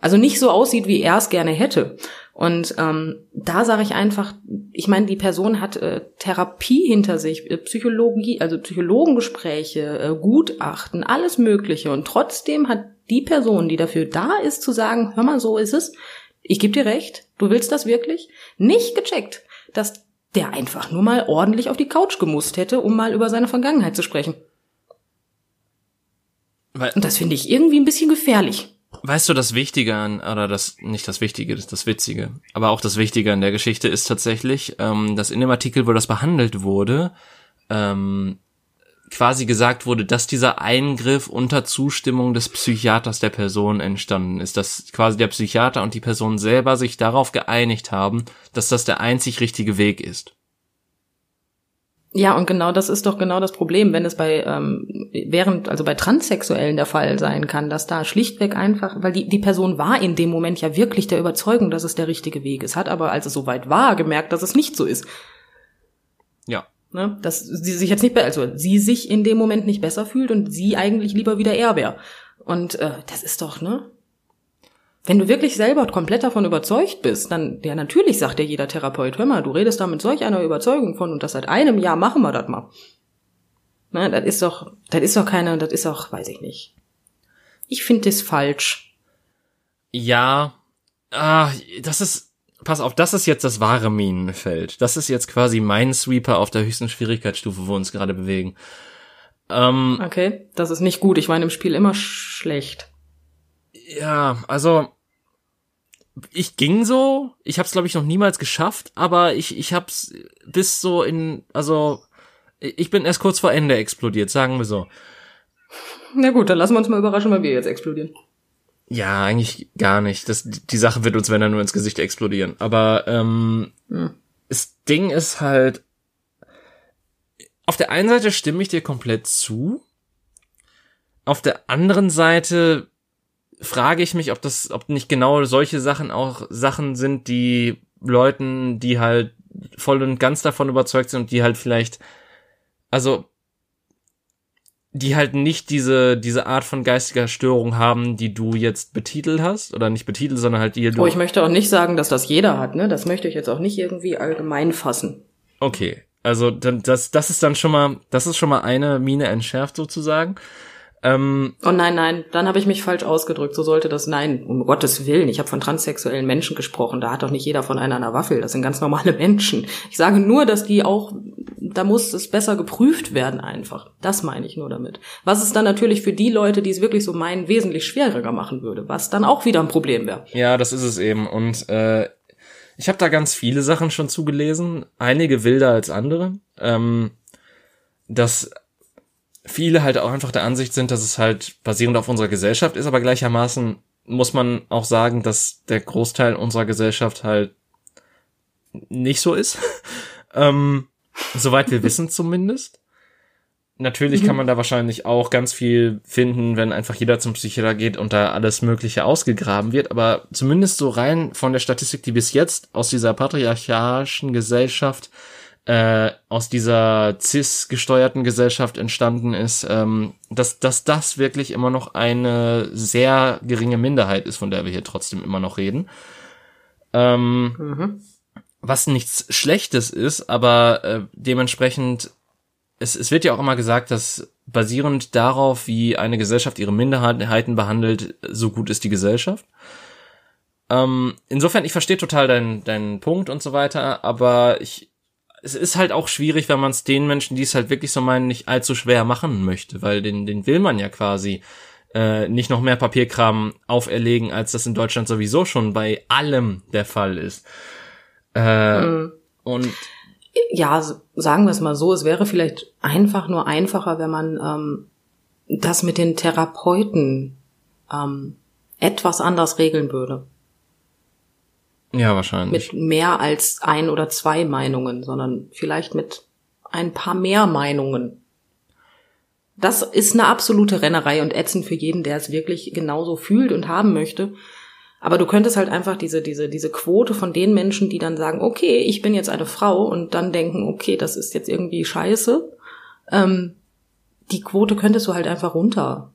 also nicht so aussieht, wie er es gerne hätte. Und ähm, da sage ich einfach, ich meine, die Person hat äh, Therapie hinter sich, äh, Psychologie, also Psychologengespräche, äh, Gutachten, alles Mögliche. Und trotzdem hat die Person, die dafür da ist, zu sagen, hör mal, so ist es, ich gebe dir recht, du willst das wirklich, nicht gecheckt, dass der einfach nur mal ordentlich auf die Couch gemusst hätte, um mal über seine Vergangenheit zu sprechen. Weil, Und das finde ich irgendwie ein bisschen gefährlich. Weißt du, das Wichtige an, oder das, nicht das Wichtige, das, das Witzige, aber auch das Wichtige an der Geschichte ist tatsächlich, ähm, dass in dem Artikel, wo das behandelt wurde, ähm, quasi gesagt wurde, dass dieser Eingriff unter Zustimmung des Psychiaters der Person entstanden ist, dass quasi der Psychiater und die Person selber sich darauf geeinigt haben, dass das der einzig richtige Weg ist. Ja, und genau das ist doch genau das Problem, wenn es bei ähm, während also bei Transsexuellen der Fall sein kann, dass da schlichtweg einfach, weil die die Person war in dem Moment ja wirklich der Überzeugung, dass es der richtige Weg ist, hat aber als es soweit war gemerkt, dass es nicht so ist. Ja. Ne? Dass sie sich jetzt nicht, also sie sich in dem Moment nicht besser fühlt und sie eigentlich lieber wieder er wäre. Und äh, das ist doch ne. Wenn du wirklich selber komplett davon überzeugt bist, dann, ja, natürlich sagt dir jeder Therapeut, hör mal, du redest da mit solch einer Überzeugung von und das seit einem Jahr machen wir das mal. Ne, das ist doch, das ist doch keine, das ist doch, weiß ich nicht. Ich finde das falsch. Ja, ah, das ist, pass auf, das ist jetzt das wahre Minenfeld. Das ist jetzt quasi mein Sweeper auf der höchsten Schwierigkeitsstufe, wo wir uns gerade bewegen. Ähm, okay, das ist nicht gut. Ich war in dem Spiel immer schlecht. Ja, also ich ging so, ich habe es glaube ich noch niemals geschafft, aber ich ich hab's bis so in also ich bin erst kurz vor Ende explodiert, sagen wir so. Na gut, dann lassen wir uns mal überraschen, weil wir jetzt explodieren. Ja, eigentlich gar nicht. Das, die Sache wird uns, wenn dann nur ins Gesicht explodieren. Aber ähm, hm. das Ding ist halt, auf der einen Seite stimme ich dir komplett zu. Auf der anderen Seite frage ich mich, ob das, ob nicht genau solche Sachen auch Sachen sind, die Leuten, die halt voll und ganz davon überzeugt sind und die halt vielleicht, also die halt nicht diese diese Art von geistiger Störung haben, die du jetzt betitelt hast oder nicht betitelt, sondern halt die du. Oh, ich möchte auch nicht sagen, dass das jeder hat, ne? Das möchte ich jetzt auch nicht irgendwie allgemein fassen. Okay, also dann das das ist dann schon mal das ist schon mal eine Mine entschärft sozusagen. Ähm, oh nein, nein, dann habe ich mich falsch ausgedrückt. So sollte das nein, um Gottes Willen. Ich habe von transsexuellen Menschen gesprochen. Da hat doch nicht jeder von einer einer Waffel. Das sind ganz normale Menschen. Ich sage nur, dass die auch, da muss es besser geprüft werden einfach. Das meine ich nur damit. Was es dann natürlich für die Leute, die es wirklich so meinen, wesentlich schwieriger machen würde. Was dann auch wieder ein Problem wäre. Ja, das ist es eben. Und äh, ich habe da ganz viele Sachen schon zugelesen. Einige wilder als andere. Ähm, das viele halt auch einfach der Ansicht sind, dass es halt basierend auf unserer Gesellschaft ist, aber gleichermaßen muss man auch sagen, dass der Großteil unserer Gesellschaft halt nicht so ist. ähm, soweit wir wissen zumindest. Natürlich mhm. kann man da wahrscheinlich auch ganz viel finden, wenn einfach jeder zum Psychiater geht und da alles Mögliche ausgegraben wird. Aber zumindest so rein von der Statistik, die bis jetzt aus dieser patriarchalischen Gesellschaft äh, aus dieser cis-gesteuerten Gesellschaft entstanden ist, ähm, dass, dass das wirklich immer noch eine sehr geringe Minderheit ist, von der wir hier trotzdem immer noch reden. Ähm, mhm. Was nichts Schlechtes ist, aber äh, dementsprechend, es, es wird ja auch immer gesagt, dass basierend darauf, wie eine Gesellschaft ihre Minderheiten behandelt, so gut ist die Gesellschaft. Ähm, insofern, ich verstehe total deinen, deinen Punkt und so weiter, aber ich, es ist halt auch schwierig, wenn man es den Menschen, die es halt wirklich so meinen, nicht allzu schwer machen möchte, weil den, den will man ja quasi äh, nicht noch mehr Papierkram auferlegen, als das in Deutschland sowieso schon bei allem der Fall ist. Äh, mhm. Und ja, sagen wir es mal so, es wäre vielleicht einfach nur einfacher, wenn man ähm, das mit den Therapeuten ähm, etwas anders regeln würde. Ja, wahrscheinlich. Mit mehr als ein oder zwei Meinungen, sondern vielleicht mit ein paar mehr Meinungen. Das ist eine absolute Rennerei und ätzend für jeden, der es wirklich genauso fühlt und haben möchte. Aber du könntest halt einfach diese, diese, diese Quote von den Menschen, die dann sagen, okay, ich bin jetzt eine Frau und dann denken, okay, das ist jetzt irgendwie scheiße. Ähm, die Quote könntest du halt einfach runter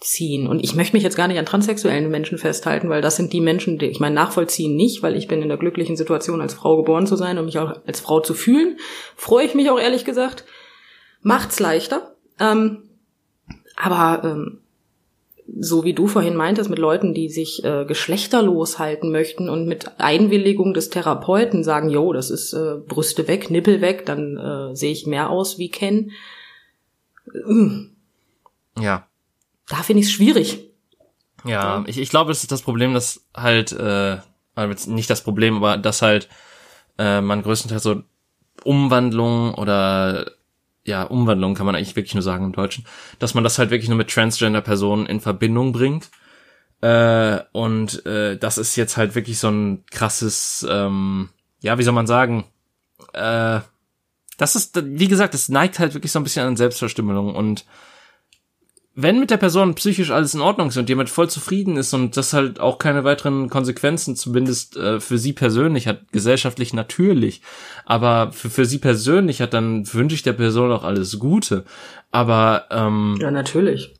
ziehen. Und ich möchte mich jetzt gar nicht an transsexuellen Menschen festhalten, weil das sind die Menschen, die ich meine nachvollziehen nicht, weil ich bin in der glücklichen Situation, als Frau geboren zu sein und mich auch als Frau zu fühlen. Freue ich mich auch ehrlich gesagt. Macht's leichter. Ähm, aber ähm, so wie du vorhin meintest, mit Leuten, die sich äh, geschlechterlos halten möchten und mit Einwilligung des Therapeuten sagen, jo, das ist äh, Brüste weg, Nippel weg, dann äh, sehe ich mehr aus wie Ken. Mm. Ja, da finde ich es schwierig. Ja, ich, ich glaube, es ist das Problem, dass halt, äh, also nicht das Problem, aber dass halt äh, man größtenteils so Umwandlungen oder ja, Umwandlung kann man eigentlich wirklich nur sagen im Deutschen, dass man das halt wirklich nur mit Transgender-Personen in Verbindung bringt. Äh, und äh, das ist jetzt halt wirklich so ein krasses, ähm, ja, wie soll man sagen, äh, das ist, wie gesagt, das neigt halt wirklich so ein bisschen an Selbstverstümmelung und wenn mit der Person psychisch alles in Ordnung ist und jemand voll zufrieden ist und das halt auch keine weiteren Konsequenzen, zumindest äh, für sie persönlich hat, gesellschaftlich natürlich, aber für, für sie persönlich hat, dann wünsche ich der Person auch alles Gute. Aber ähm, ja, natürlich.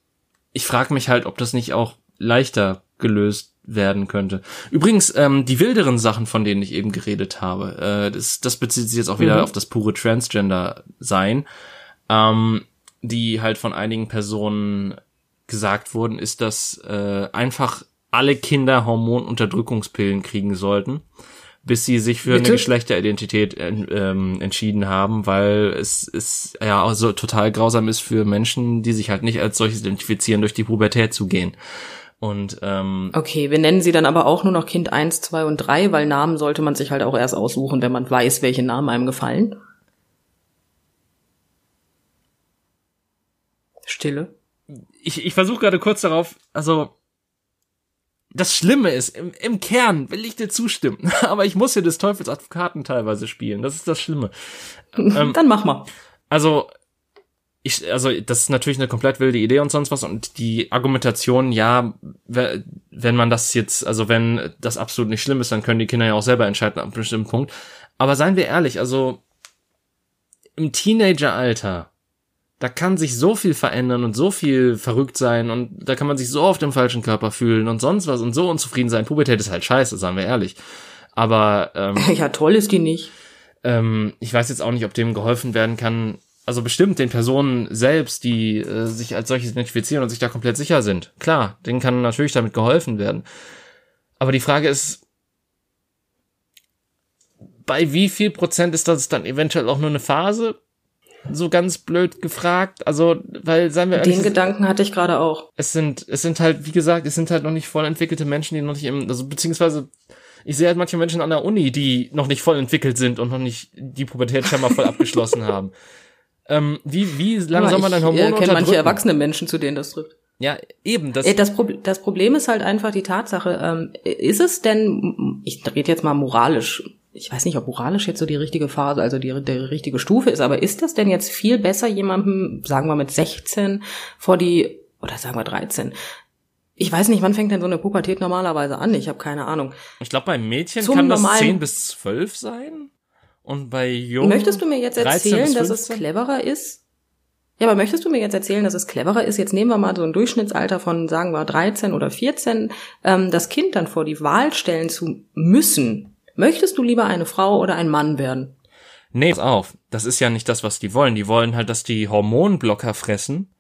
Ich frage mich halt, ob das nicht auch leichter gelöst werden könnte. Übrigens, ähm, die wilderen Sachen, von denen ich eben geredet habe, äh, das, das bezieht sich jetzt auch wieder mhm. auf das pure Transgender-Sein. Ähm, die halt von einigen Personen gesagt wurden, ist, dass äh, einfach alle Kinder Hormonunterdrückungspillen kriegen sollten, bis sie sich für Bitte? eine Geschlechteridentität ähm, entschieden haben, weil es ist ja auch so total grausam ist für Menschen, die sich halt nicht als solches identifizieren, durch die Pubertät zu gehen. Und ähm, okay, wir nennen sie dann aber auch nur noch Kind eins, zwei und drei, weil Namen sollte man sich halt auch erst aussuchen, wenn man weiß, welche Namen einem gefallen. Stille. Ich, ich versuche gerade kurz darauf, also das Schlimme ist, im, im Kern will ich dir zustimmen, aber ich muss hier des Teufels Advokaten teilweise spielen. Das ist das Schlimme. Ähm, Dann mach mal. Also, ich, also das ist natürlich eine komplett wilde Idee und sonst was und die Argumentation, ja, wenn man das jetzt, also wenn das absolut nicht schlimm ist, dann können die Kinder ja auch selber entscheiden ab einem bestimmten Punkt. Aber seien wir ehrlich, also im Teenageralter da kann sich so viel verändern und so viel verrückt sein und da kann man sich so auf dem falschen Körper fühlen und sonst was und so unzufrieden sein. Pubertät ist halt scheiße, sagen wir ehrlich. Aber ähm, ja, toll ist die nicht. Ähm, ich weiß jetzt auch nicht, ob dem geholfen werden kann. Also bestimmt den Personen selbst, die äh, sich als solches identifizieren und sich da komplett sicher sind. Klar, denen kann natürlich damit geholfen werden. Aber die Frage ist, bei wie viel Prozent ist das dann eventuell auch nur eine Phase? So ganz blöd gefragt. Also, weil, sagen wir ehrlich, Den Gedanken hatte ich gerade auch. Es sind, es sind halt, wie gesagt, es sind halt noch nicht voll entwickelte Menschen, die noch nicht im, also beziehungsweise ich sehe halt manche Menschen an der Uni, die noch nicht voll entwickelt sind und noch nicht die Pubertät schon mal voll abgeschlossen haben. Ähm, wie, wie lange ja, soll man dann Hormone Ich kenne manche erwachsene Menschen, zu denen das trifft. Ja, eben. Das, das, Pro das Problem ist halt einfach die Tatsache, ähm, ist es denn, ich rede jetzt mal moralisch, ich weiß nicht, ob moralisch jetzt so die richtige Phase, also die, die richtige Stufe ist, aber ist das denn jetzt viel besser, jemandem, sagen wir mit 16, vor die, oder sagen wir 13, ich weiß nicht, wann fängt denn so eine Pubertät normalerweise an? Ich habe keine Ahnung. Ich glaube, bei Mädchen Zum kann das 10 bis 12 sein. Und bei Jungen. Möchtest du mir jetzt erzählen, dass es cleverer ist? Ja, aber möchtest du mir jetzt erzählen, dass es cleverer ist? Jetzt nehmen wir mal so ein Durchschnittsalter von, sagen wir, 13 oder 14, ähm, das Kind dann vor die Wahl stellen zu müssen, Möchtest du lieber eine Frau oder ein Mann werden? Nee, pass auf. Das ist ja nicht das, was die wollen. Die wollen halt, dass die Hormonblocker fressen,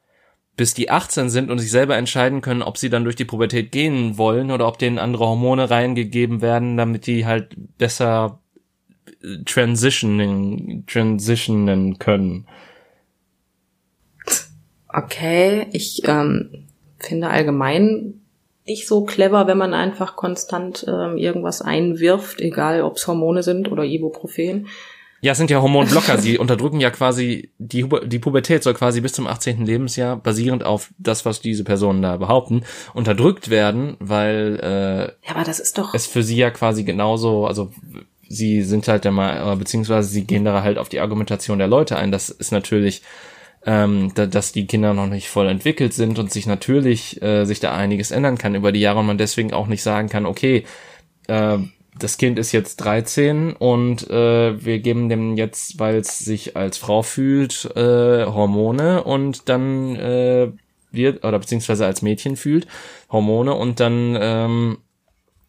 bis die 18 sind und sich selber entscheiden können, ob sie dann durch die Pubertät gehen wollen oder ob denen andere Hormone reingegeben werden, damit die halt besser äh, transitioning, transitionen können. Okay, ich ähm, finde allgemein nicht so clever, wenn man einfach konstant ähm, irgendwas einwirft, egal ob es Hormone sind oder Ibuprofen. Ja, es sind ja Hormonblocker. Sie unterdrücken ja quasi, die, die Pubertät soll quasi bis zum 18. Lebensjahr, basierend auf das, was diese Personen da behaupten, unterdrückt werden, weil äh, ja, aber das ist doch es für sie ja quasi genauso, also sie sind halt der mal, beziehungsweise sie gehen da halt auf die Argumentation der Leute ein. Das ist natürlich ähm, da, dass die Kinder noch nicht voll entwickelt sind und sich natürlich äh, sich da einiges ändern kann über die Jahre und man deswegen auch nicht sagen kann, okay, äh, das Kind ist jetzt 13 und äh, wir geben dem jetzt, weil es sich als Frau fühlt, äh, Hormone und dann äh, wird, oder beziehungsweise als Mädchen fühlt, Hormone und dann ähm,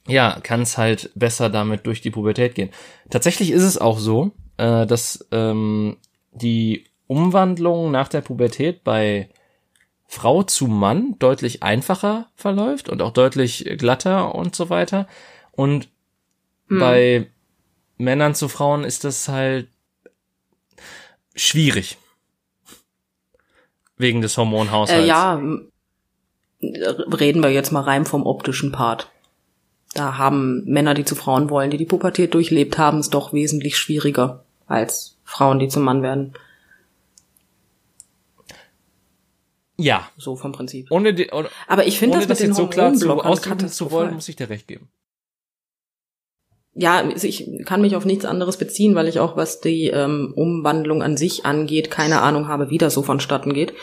ja, kann es halt besser damit durch die Pubertät gehen. Tatsächlich ist es auch so, äh, dass ähm, die Umwandlung nach der Pubertät bei Frau zu Mann deutlich einfacher verläuft und auch deutlich glatter und so weiter. Und hm. bei Männern zu Frauen ist das halt schwierig. Wegen des Hormonhaushalts. Äh, ja, reden wir jetzt mal rein vom optischen Part. Da haben Männer, die zu Frauen wollen, die die Pubertät durchlebt haben, es doch wesentlich schwieriger als Frauen, die zum Mann werden. Ja. So vom Prinzip. Ohne, die, ohne Aber ich finde das das mit den jetzt so klar zu ausdrücken zu wollen, muss ich dir recht geben. Ja, also ich kann mich auf nichts anderes beziehen, weil ich auch, was die ähm, Umwandlung an sich angeht, keine Ahnung habe, wie das so vonstatten geht.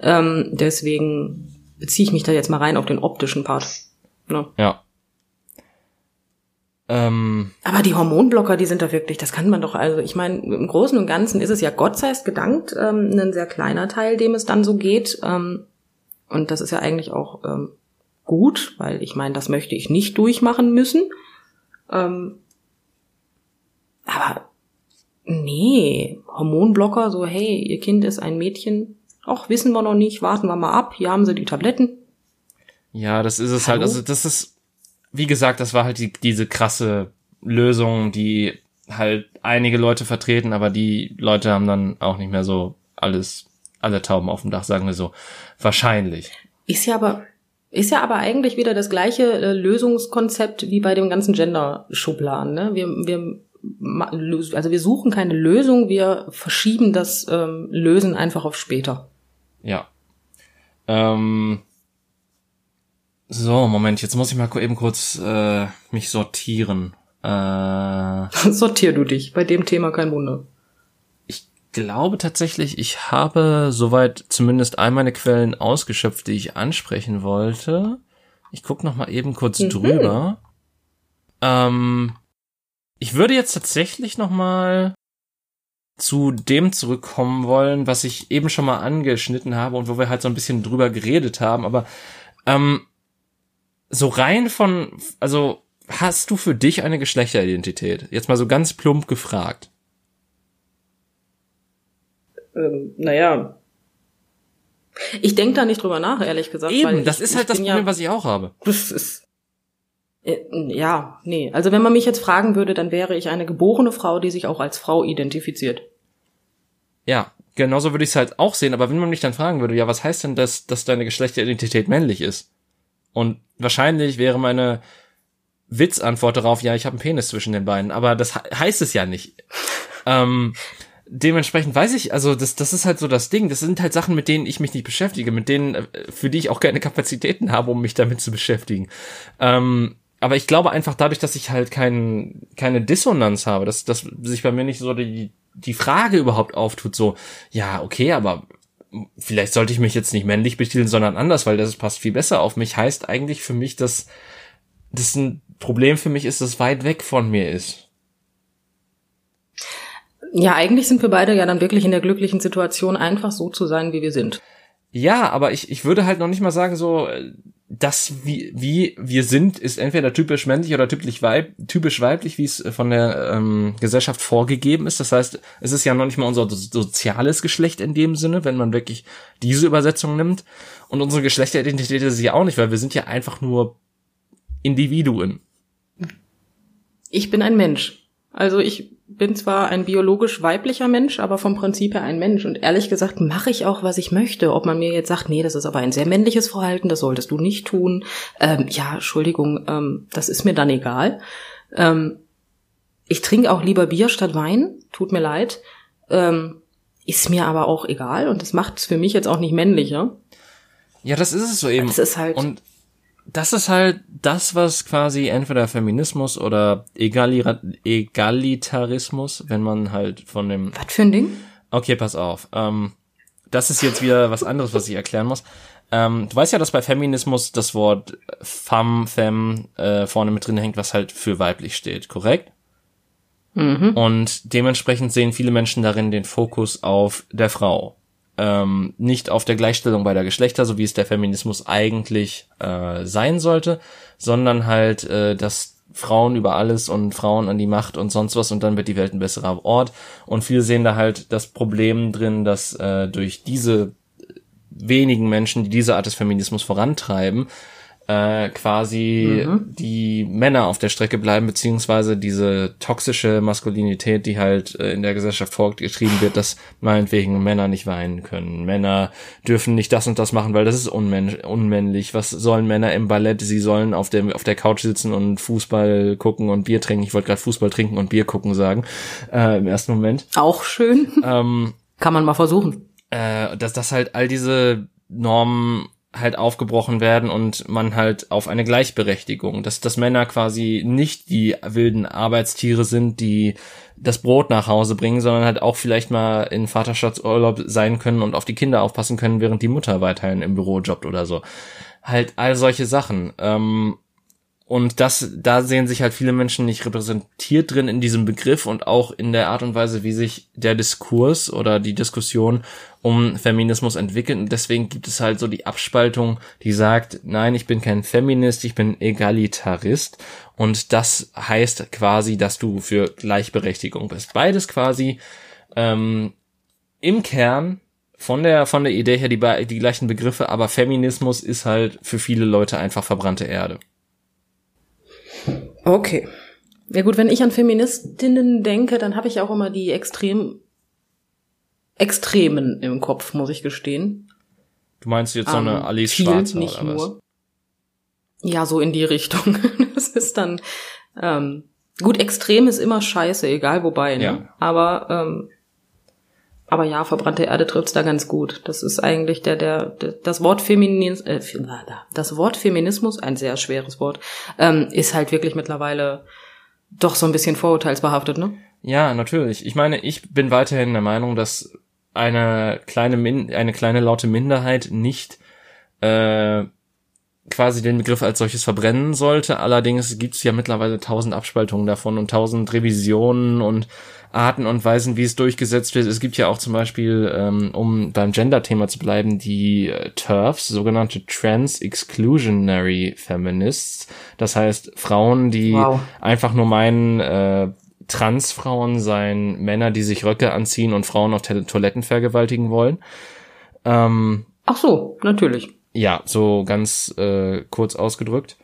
Ähm, deswegen beziehe ich mich da jetzt mal rein auf den optischen Part. Ne? Ja. Ähm, Aber die Hormonblocker, die sind da wirklich, das kann man doch, also ich meine, im Großen und Ganzen ist es ja Gott sei gedankt ähm, ein sehr kleiner Teil, dem es dann so geht. Ähm, und das ist ja eigentlich auch ähm, gut, weil ich meine, das möchte ich nicht durchmachen müssen. Ähm, aber nee, Hormonblocker, so hey, ihr Kind ist ein Mädchen, ach, wissen wir noch nicht, warten wir mal ab, hier haben sie die Tabletten. ja, das ist es halt. Hallo? Also das ist, wie gesagt, das war halt die, diese krasse Lösung, die halt einige Leute vertreten, aber die Leute haben dann auch nicht mehr so alles, alle Tauben auf dem Dach, sagen wir so. Wahrscheinlich. Ist ja aber ist ja aber eigentlich wieder das gleiche äh, Lösungskonzept wie bei dem ganzen Gender-Schubladen. Ne? Wir, wir, also wir suchen keine Lösung, wir verschieben das ähm, Lösen einfach auf später. Ja. Ähm, so, Moment, jetzt muss ich mal eben kurz äh, mich sortieren. Äh, Sortier du dich, bei dem Thema kein Wunder. ich glaube tatsächlich, ich habe soweit zumindest all meine Quellen ausgeschöpft, die ich ansprechen wollte. Ich guck noch mal eben kurz Mhm. drüber. Ähm, ich würde jetzt tatsächlich noch mal zu dem zurückkommen wollen, was ich eben schon mal angeschnitten habe und wo wir halt so ein bisschen drüber geredet haben. Aber ähm, so rein von, also hast du für dich eine Geschlechteridentität? Jetzt mal so ganz plump gefragt. Ähm, naja. Ich denke da nicht drüber nach, ehrlich gesagt. weil Eben, das ich, ist halt das Problem, ja, was ich auch habe. Das ist. Äh, Ja, nee. Also wenn man mich jetzt fragen würde, dann wäre ich eine geborene Frau, die sich auch als Frau identifiziert. Ja, genauso würde ich es halt auch sehen, aber wenn man mich dann fragen würde, ja, was heißt denn das, dass deine Geschlechteridentität männlich ist? Und wahrscheinlich wäre meine Witzantwort darauf, ja, ich habe einen Penis zwischen den Beinen, aber das he- heißt es ja nicht. ähm, dementsprechend weiß ich, also das, das ist halt so das Ding, das sind halt Sachen, mit denen ich mich nicht beschäftige, mit denen, äh, für die ich auch keine Kapazitäten habe, um mich damit zu beschäftigen. Ähm, aber ich glaube einfach dadurch, dass ich halt kein, keine Dissonanz habe, dass, dass sich bei mir nicht so die, die Frage überhaupt auftut, so, ja, okay, aber vielleicht sollte ich mich jetzt nicht männlich betiteln, sondern anders, weil das passt viel besser auf mich, heißt eigentlich für mich, dass das ein Problem für mich ist, das weit weg von mir ist. Ja, eigentlich sind wir beide ja dann wirklich in der glücklichen Situation, einfach so zu sein, wie wir sind. Ja, aber ich, ich würde halt noch nicht mal sagen, so, äh, das, wie, wie wir sind, ist entweder typisch männlich oder typisch, weib, typisch weiblich, wie es von der ähm, Gesellschaft vorgegeben ist. Das heißt, es ist ja noch nicht mal unser so- soziales Geschlecht in dem Sinne, wenn man wirklich diese Übersetzung nimmt. Und unsere Geschlechteridentität ist ja auch nicht, weil wir sind ja einfach nur Individuen. Ich bin ein Mensch. Also ich bin zwar ein biologisch weiblicher Mensch, aber vom Prinzip her ein Mensch. Und ehrlich gesagt mache ich auch, was ich möchte. Ob man mir jetzt sagt, nee, das ist aber ein sehr männliches Verhalten, das solltest du nicht tun. Ähm, ja, Entschuldigung, ähm, das ist mir dann egal. Ähm, ich trinke auch lieber Bier statt Wein, tut mir leid. Ähm, ist mir aber auch egal und das macht es für mich jetzt auch nicht männlicher. Ja, das ist es so eben. Das ist halt. Und das ist halt das, was quasi entweder Feminismus oder Egalira Egalitarismus, wenn man halt von dem was für ein Ding? Okay, pass auf. Ähm, das ist jetzt wieder was anderes, was ich erklären muss. Ähm, du weißt ja, dass bei Feminismus das Wort femme, femme äh, vorne mit drin hängt, was halt für weiblich steht, korrekt? Und dementsprechend sehen viele Menschen darin den Fokus auf der Frau. Ähm, nicht auf der Gleichstellung beider Geschlechter, so wie es der Feminismus eigentlich äh, sein sollte, sondern halt, äh, dass Frauen über alles und Frauen an die Macht und sonst was und dann wird die Welt ein besserer Ort. Und viele sehen da halt das Problem drin, dass äh, durch diese wenigen Menschen, die diese Art des Feminismus vorantreiben, äh, quasi mhm. die Männer auf der Strecke bleiben, beziehungsweise diese toxische Maskulinität, die halt äh, in der Gesellschaft fortgetrieben wird, dass meinetwegen Männer nicht weinen können. Männer dürfen nicht das und das machen, weil das ist unmänn unmännlich. Was sollen Männer im Ballett? Sie sollen auf dem auf der Couch sitzen und Fußball gucken und Bier trinken. Ich wollte gerade Fußball trinken und Bier gucken sagen äh, im ersten Moment. Auch schön. Ähm, Kann man mal versuchen. Äh, dass das halt all diese Normen halt aufgebrochen werden und man halt auf eine Gleichberechtigung, dass, dass Männer quasi nicht die wilden Arbeitstiere sind, die das Brot nach Hause bringen, sondern halt auch vielleicht mal in Vaterschaftsurlaub sein können und auf die Kinder aufpassen können, während die Mutter weiterhin im Büro jobbt oder so. Halt all solche Sachen. Ähm, und das, da sehen sich halt viele Menschen nicht repräsentiert drin in diesem Begriff und auch in der Art und Weise, wie sich der Diskurs oder die Diskussion um Feminismus entwickelt. Und deswegen gibt es halt so die Abspaltung, die sagt, nein, ich bin kein Feminist, ich bin Egalitarist. Und das heißt quasi, dass du für Gleichberechtigung bist. Beides quasi ähm, im Kern von der von der Idee her die, die gleichen Begriffe, aber Feminismus ist halt für viele Leute einfach verbrannte Erde. Okay. Ja gut, wenn ich an Feministinnen denke, dann habe ich auch immer die extrem Extremen im Kopf, muss ich gestehen. Du meinst jetzt so eine um, Alice viel, Schwarzer nicht oder nur. Ja, so in die Richtung. das ist dann ähm, gut. Extrem ist immer scheiße, egal wobei. Ne? Ja. Aber ähm, aber ja, verbrannte Erde trifft's da ganz gut. Das ist eigentlich der, der, der das Wort Feminis, äh, das Wort Feminismus, ein sehr schweres Wort, ähm, ist halt wirklich mittlerweile doch so ein bisschen vorurteilsbehaftet, ne? Ja, natürlich. Ich meine, ich bin weiterhin der Meinung, dass eine kleine, Min eine kleine laute Minderheit nicht äh, quasi den Begriff als solches verbrennen sollte. Allerdings gibt es ja mittlerweile tausend Abspaltungen davon und tausend Revisionen und Arten und Weisen, wie es durchgesetzt wird. Es gibt ja auch zum Beispiel, ähm, um beim Gender-Thema zu bleiben, die äh, TERFs, sogenannte Trans Exclusionary Feminists. Das heißt Frauen, die wow. einfach nur meinen, äh, Transfrauen seien Männer, die sich Röcke anziehen und Frauen auf Toiletten vergewaltigen wollen. Ähm, Ach so, natürlich. Ja, so ganz äh, kurz ausgedrückt.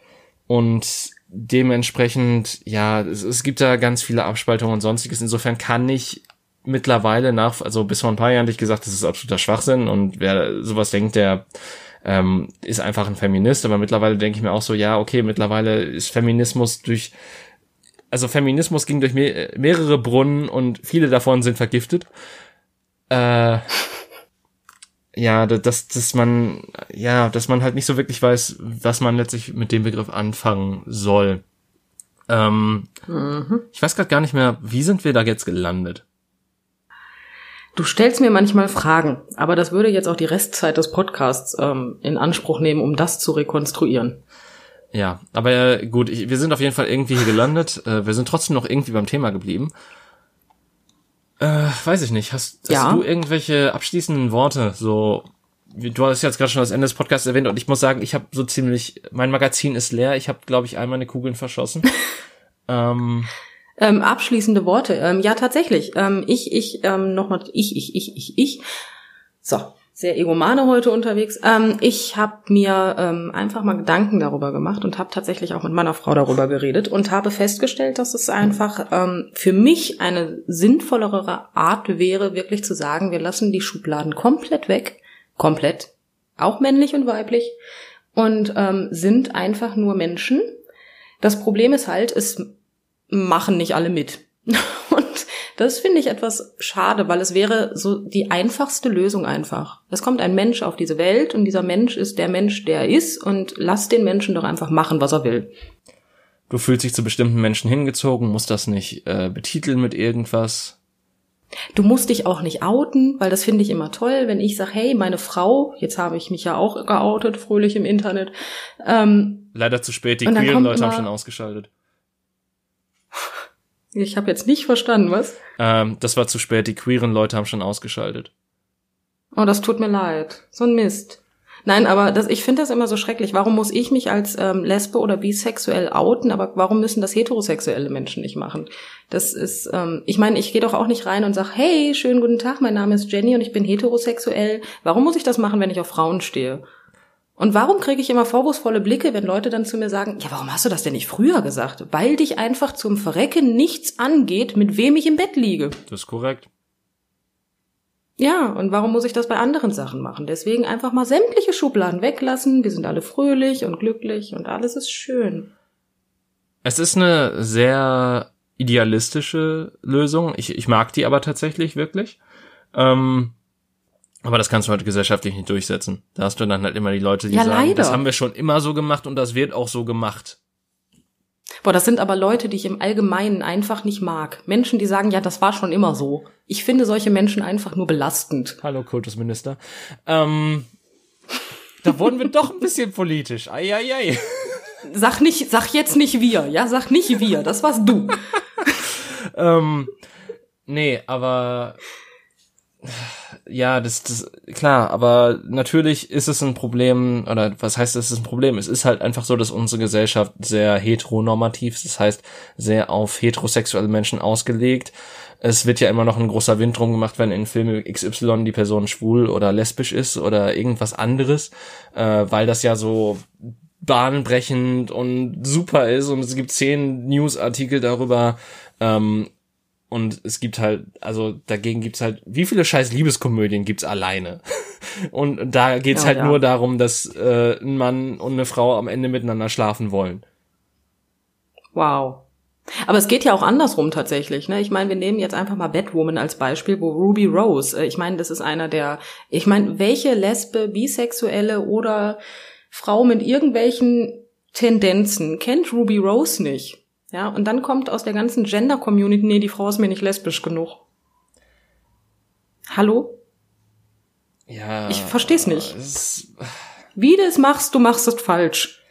Und dementsprechend, ja, es, es gibt da ganz viele Abspaltungen und sonstiges. Insofern kann ich mittlerweile nach, also bis vor ein paar Jahren hätte ich gesagt, das ist absoluter Schwachsinn und wer sowas denkt, der ähm, ist einfach ein Feminist, aber mittlerweile denke ich mir auch so, ja, okay, mittlerweile ist Feminismus durch, also Feminismus ging durch me mehrere Brunnen und viele davon sind vergiftet. Äh, ja, dass, dass man, ja, dass man halt nicht so wirklich weiß, was man letztlich mit dem Begriff anfangen soll. Ähm, mhm. Ich weiß gerade gar nicht mehr, wie sind wir da jetzt gelandet? Du stellst mir manchmal Fragen, aber das würde jetzt auch die Restzeit des Podcasts ähm, in Anspruch nehmen, um das zu rekonstruieren. Ja, aber äh, gut, ich, wir sind auf jeden Fall irgendwie hier gelandet. Äh, wir sind trotzdem noch irgendwie beim Thema geblieben. Äh, weiß ich nicht. Hast, hast ja. du irgendwelche abschließenden Worte? So, du hast jetzt gerade schon das Ende des Podcasts erwähnt und ich muss sagen, ich habe so ziemlich, mein Magazin ist leer. Ich habe, glaube ich, all meine Kugeln verschossen. ähm, ähm, abschließende Worte. Ähm, ja, tatsächlich. Ähm, ich, ich, ähm, nochmal, ich, ich, ich, ich, ich. So, sehr egomane heute unterwegs. Ähm, ich habe mir ähm, einfach mal Gedanken darüber gemacht und habe tatsächlich auch mit meiner Frau darüber geredet und habe festgestellt, dass es einfach ähm, für mich eine sinnvollere Art wäre, wirklich zu sagen, wir lassen die Schubladen komplett weg, komplett, auch männlich und weiblich, und ähm, sind einfach nur Menschen. Das Problem ist halt, es machen nicht alle mit. Das finde ich etwas schade, weil es wäre so die einfachste Lösung einfach. Es kommt ein Mensch auf diese Welt und dieser Mensch ist der Mensch, der er ist und lass den Menschen doch einfach machen, was er will. Du fühlst dich zu bestimmten Menschen hingezogen, musst das nicht äh, betiteln mit irgendwas. Du musst dich auch nicht outen, weil das finde ich immer toll, wenn ich sage, hey, meine Frau, jetzt habe ich mich ja auch geoutet, fröhlich im Internet. Ähm, Leider zu spät, die queeren Leute haben schon ausgeschaltet. Ich habe jetzt nicht verstanden, was? Ähm, das war zu spät, die queeren Leute haben schon ausgeschaltet. Oh, das tut mir leid. So ein Mist. Nein, aber das, ich finde das immer so schrecklich. Warum muss ich mich als ähm, Lesbe oder bisexuell outen, aber warum müssen das heterosexuelle Menschen nicht machen? Das ist, ähm, ich meine, ich gehe doch auch nicht rein und sag, hey, schönen guten Tag, mein Name ist Jenny und ich bin heterosexuell. Warum muss ich das machen, wenn ich auf Frauen stehe? Und warum kriege ich immer vorwurfsvolle Blicke, wenn Leute dann zu mir sagen, ja, warum hast du das denn nicht früher gesagt? Weil dich einfach zum Verrecken nichts angeht, mit wem ich im Bett liege. Das ist korrekt. Ja, und warum muss ich das bei anderen Sachen machen? Deswegen einfach mal sämtliche Schubladen weglassen. Wir sind alle fröhlich und glücklich und alles ist schön. Es ist eine sehr idealistische Lösung. Ich, ich mag die aber tatsächlich wirklich. Ähm, aber das kannst du heute gesellschaftlich nicht durchsetzen. Da hast du dann halt immer die Leute, die Ja, sagen, leider. das haben wir schon immer so gemacht und das wird auch so gemacht. Boah, das sind aber Leute, die ich im Allgemeinen einfach nicht mag. Menschen, die sagen, ja, das war schon immer so. Ich finde solche Menschen einfach nur belastend. Hallo Kultusminister. Ähm, da wurden wir doch ein bisschen politisch. Eieiei. Sag nicht, sag jetzt nicht wir, ja, sag nicht wir, das warst du. ähm, nee, aber ja, das, das klar, aber natürlich ist es ein Problem, oder was heißt, es ist ein Problem? Es ist halt einfach so, dass unsere Gesellschaft sehr heteronormativ ist, das heißt, sehr auf heterosexuelle Menschen ausgelegt. Es wird ja immer noch ein großer Wind drum gemacht, wenn in Filmen XY die Person schwul oder lesbisch ist oder irgendwas anderes, äh, weil das ja so bahnbrechend und super ist und es gibt zehn Newsartikel darüber, ähm, und es gibt halt, also dagegen gibt's halt, wie viele scheiß Liebeskomödien gibt's alleine? Und da geht's Ja, halt ja. nur darum, dass äh, ein Mann und eine Frau am Ende miteinander schlafen wollen. Wow. Aber es geht ja auch andersrum tatsächlich. Ne? Ich meine, wir nehmen jetzt einfach mal Batwoman als Beispiel, wo Ruby Rose, äh, ich meine, das ist einer der, ich meine, welche Lesbe, Bisexuelle oder Frau mit irgendwelchen Tendenzen kennt Ruby Rose nicht? Ja, und dann kommt aus der ganzen Gender-Community, nee, die Frau ist mir nicht lesbisch genug. Hallo? Ja. Ich versteh's nicht. es- Wie du es machst, du machst es falsch.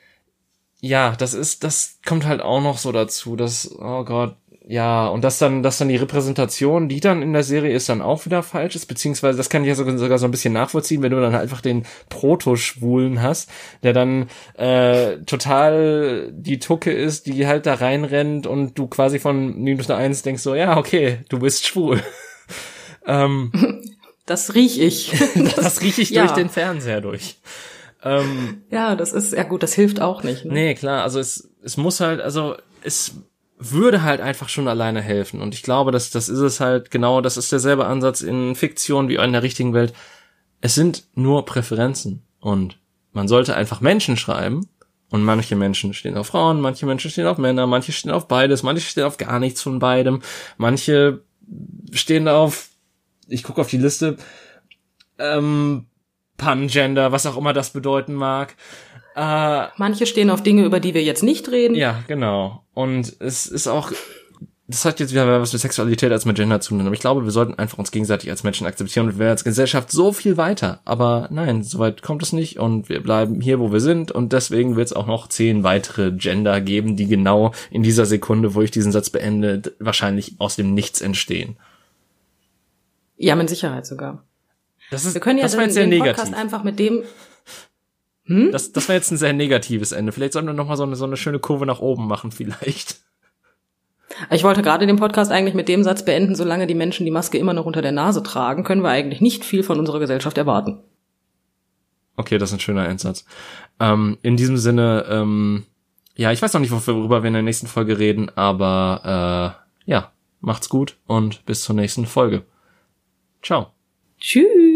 ja, das ist, das kommt halt auch noch so dazu, dass, oh Gott, ja, und dass dann, dass dann die Repräsentation, die dann in der Serie ist, dann auch wieder falsch ist, beziehungsweise das kann ich ja sogar, sogar so ein bisschen nachvollziehen, wenn du dann halt einfach den Proto-Schwulen hast, der dann äh, total die Tucke ist, die halt da reinrennt und du quasi von minus eine Eins denkst so, ja, okay, du bist schwul. ähm, Das riech ich. das rieche ich ja. durch den Fernseher durch. Ähm, Ja, das ist, ja gut, das hilft auch nicht. Ne? Nee, klar, also es, es muss halt, also es würde halt einfach schon alleine helfen. Und ich glaube, dass das ist es halt genau, das ist derselbe Ansatz in Fiktion wie in der richtigen Welt. Es sind nur Präferenzen. Und man sollte einfach Menschen schreiben. Und manche Menschen stehen auf Frauen, manche Menschen stehen auf Männer, manche stehen auf beides, manche stehen auf gar nichts von beidem, manche stehen auf, ich gucke auf die Liste, ähm, Pangender, was auch immer das bedeuten mag. Äh, Manche stehen auf Dinge, über die wir jetzt nicht reden. ja, genau. Und es ist auch, das hat jetzt wieder was mit Sexualität als mit Gender zu tun. Aber ich glaube, wir sollten einfach uns gegenseitig als Menschen akzeptieren und wir wären als Gesellschaft so viel weiter. Aber nein, soweit kommt es nicht und wir bleiben hier, wo wir sind und deswegen wird es auch noch zehn weitere Gender geben, die genau in dieser Sekunde, wo ich diesen Satz beende, wahrscheinlich aus dem Nichts entstehen. Ja, mit Sicherheit sogar. Das ist, Wir können ja das den, den negativ. Podcast einfach mit dem, Das, das war jetzt ein sehr negatives Ende. Vielleicht sollten wir noch mal so eine, so eine schöne Kurve nach oben machen, vielleicht. ich wollte gerade den Podcast eigentlich mit dem Satz beenden, solange die Menschen die Maske immer noch unter der Nase tragen, können wir eigentlich nicht viel von unserer Gesellschaft erwarten. Okay, das ist ein schöner Endsatz. Ähm, in diesem Sinne, ähm, ja, ich weiß noch nicht, worüber wir in der nächsten Folge reden, aber äh, ja, macht's gut und bis zur nächsten Folge. Ciao. Tschüss.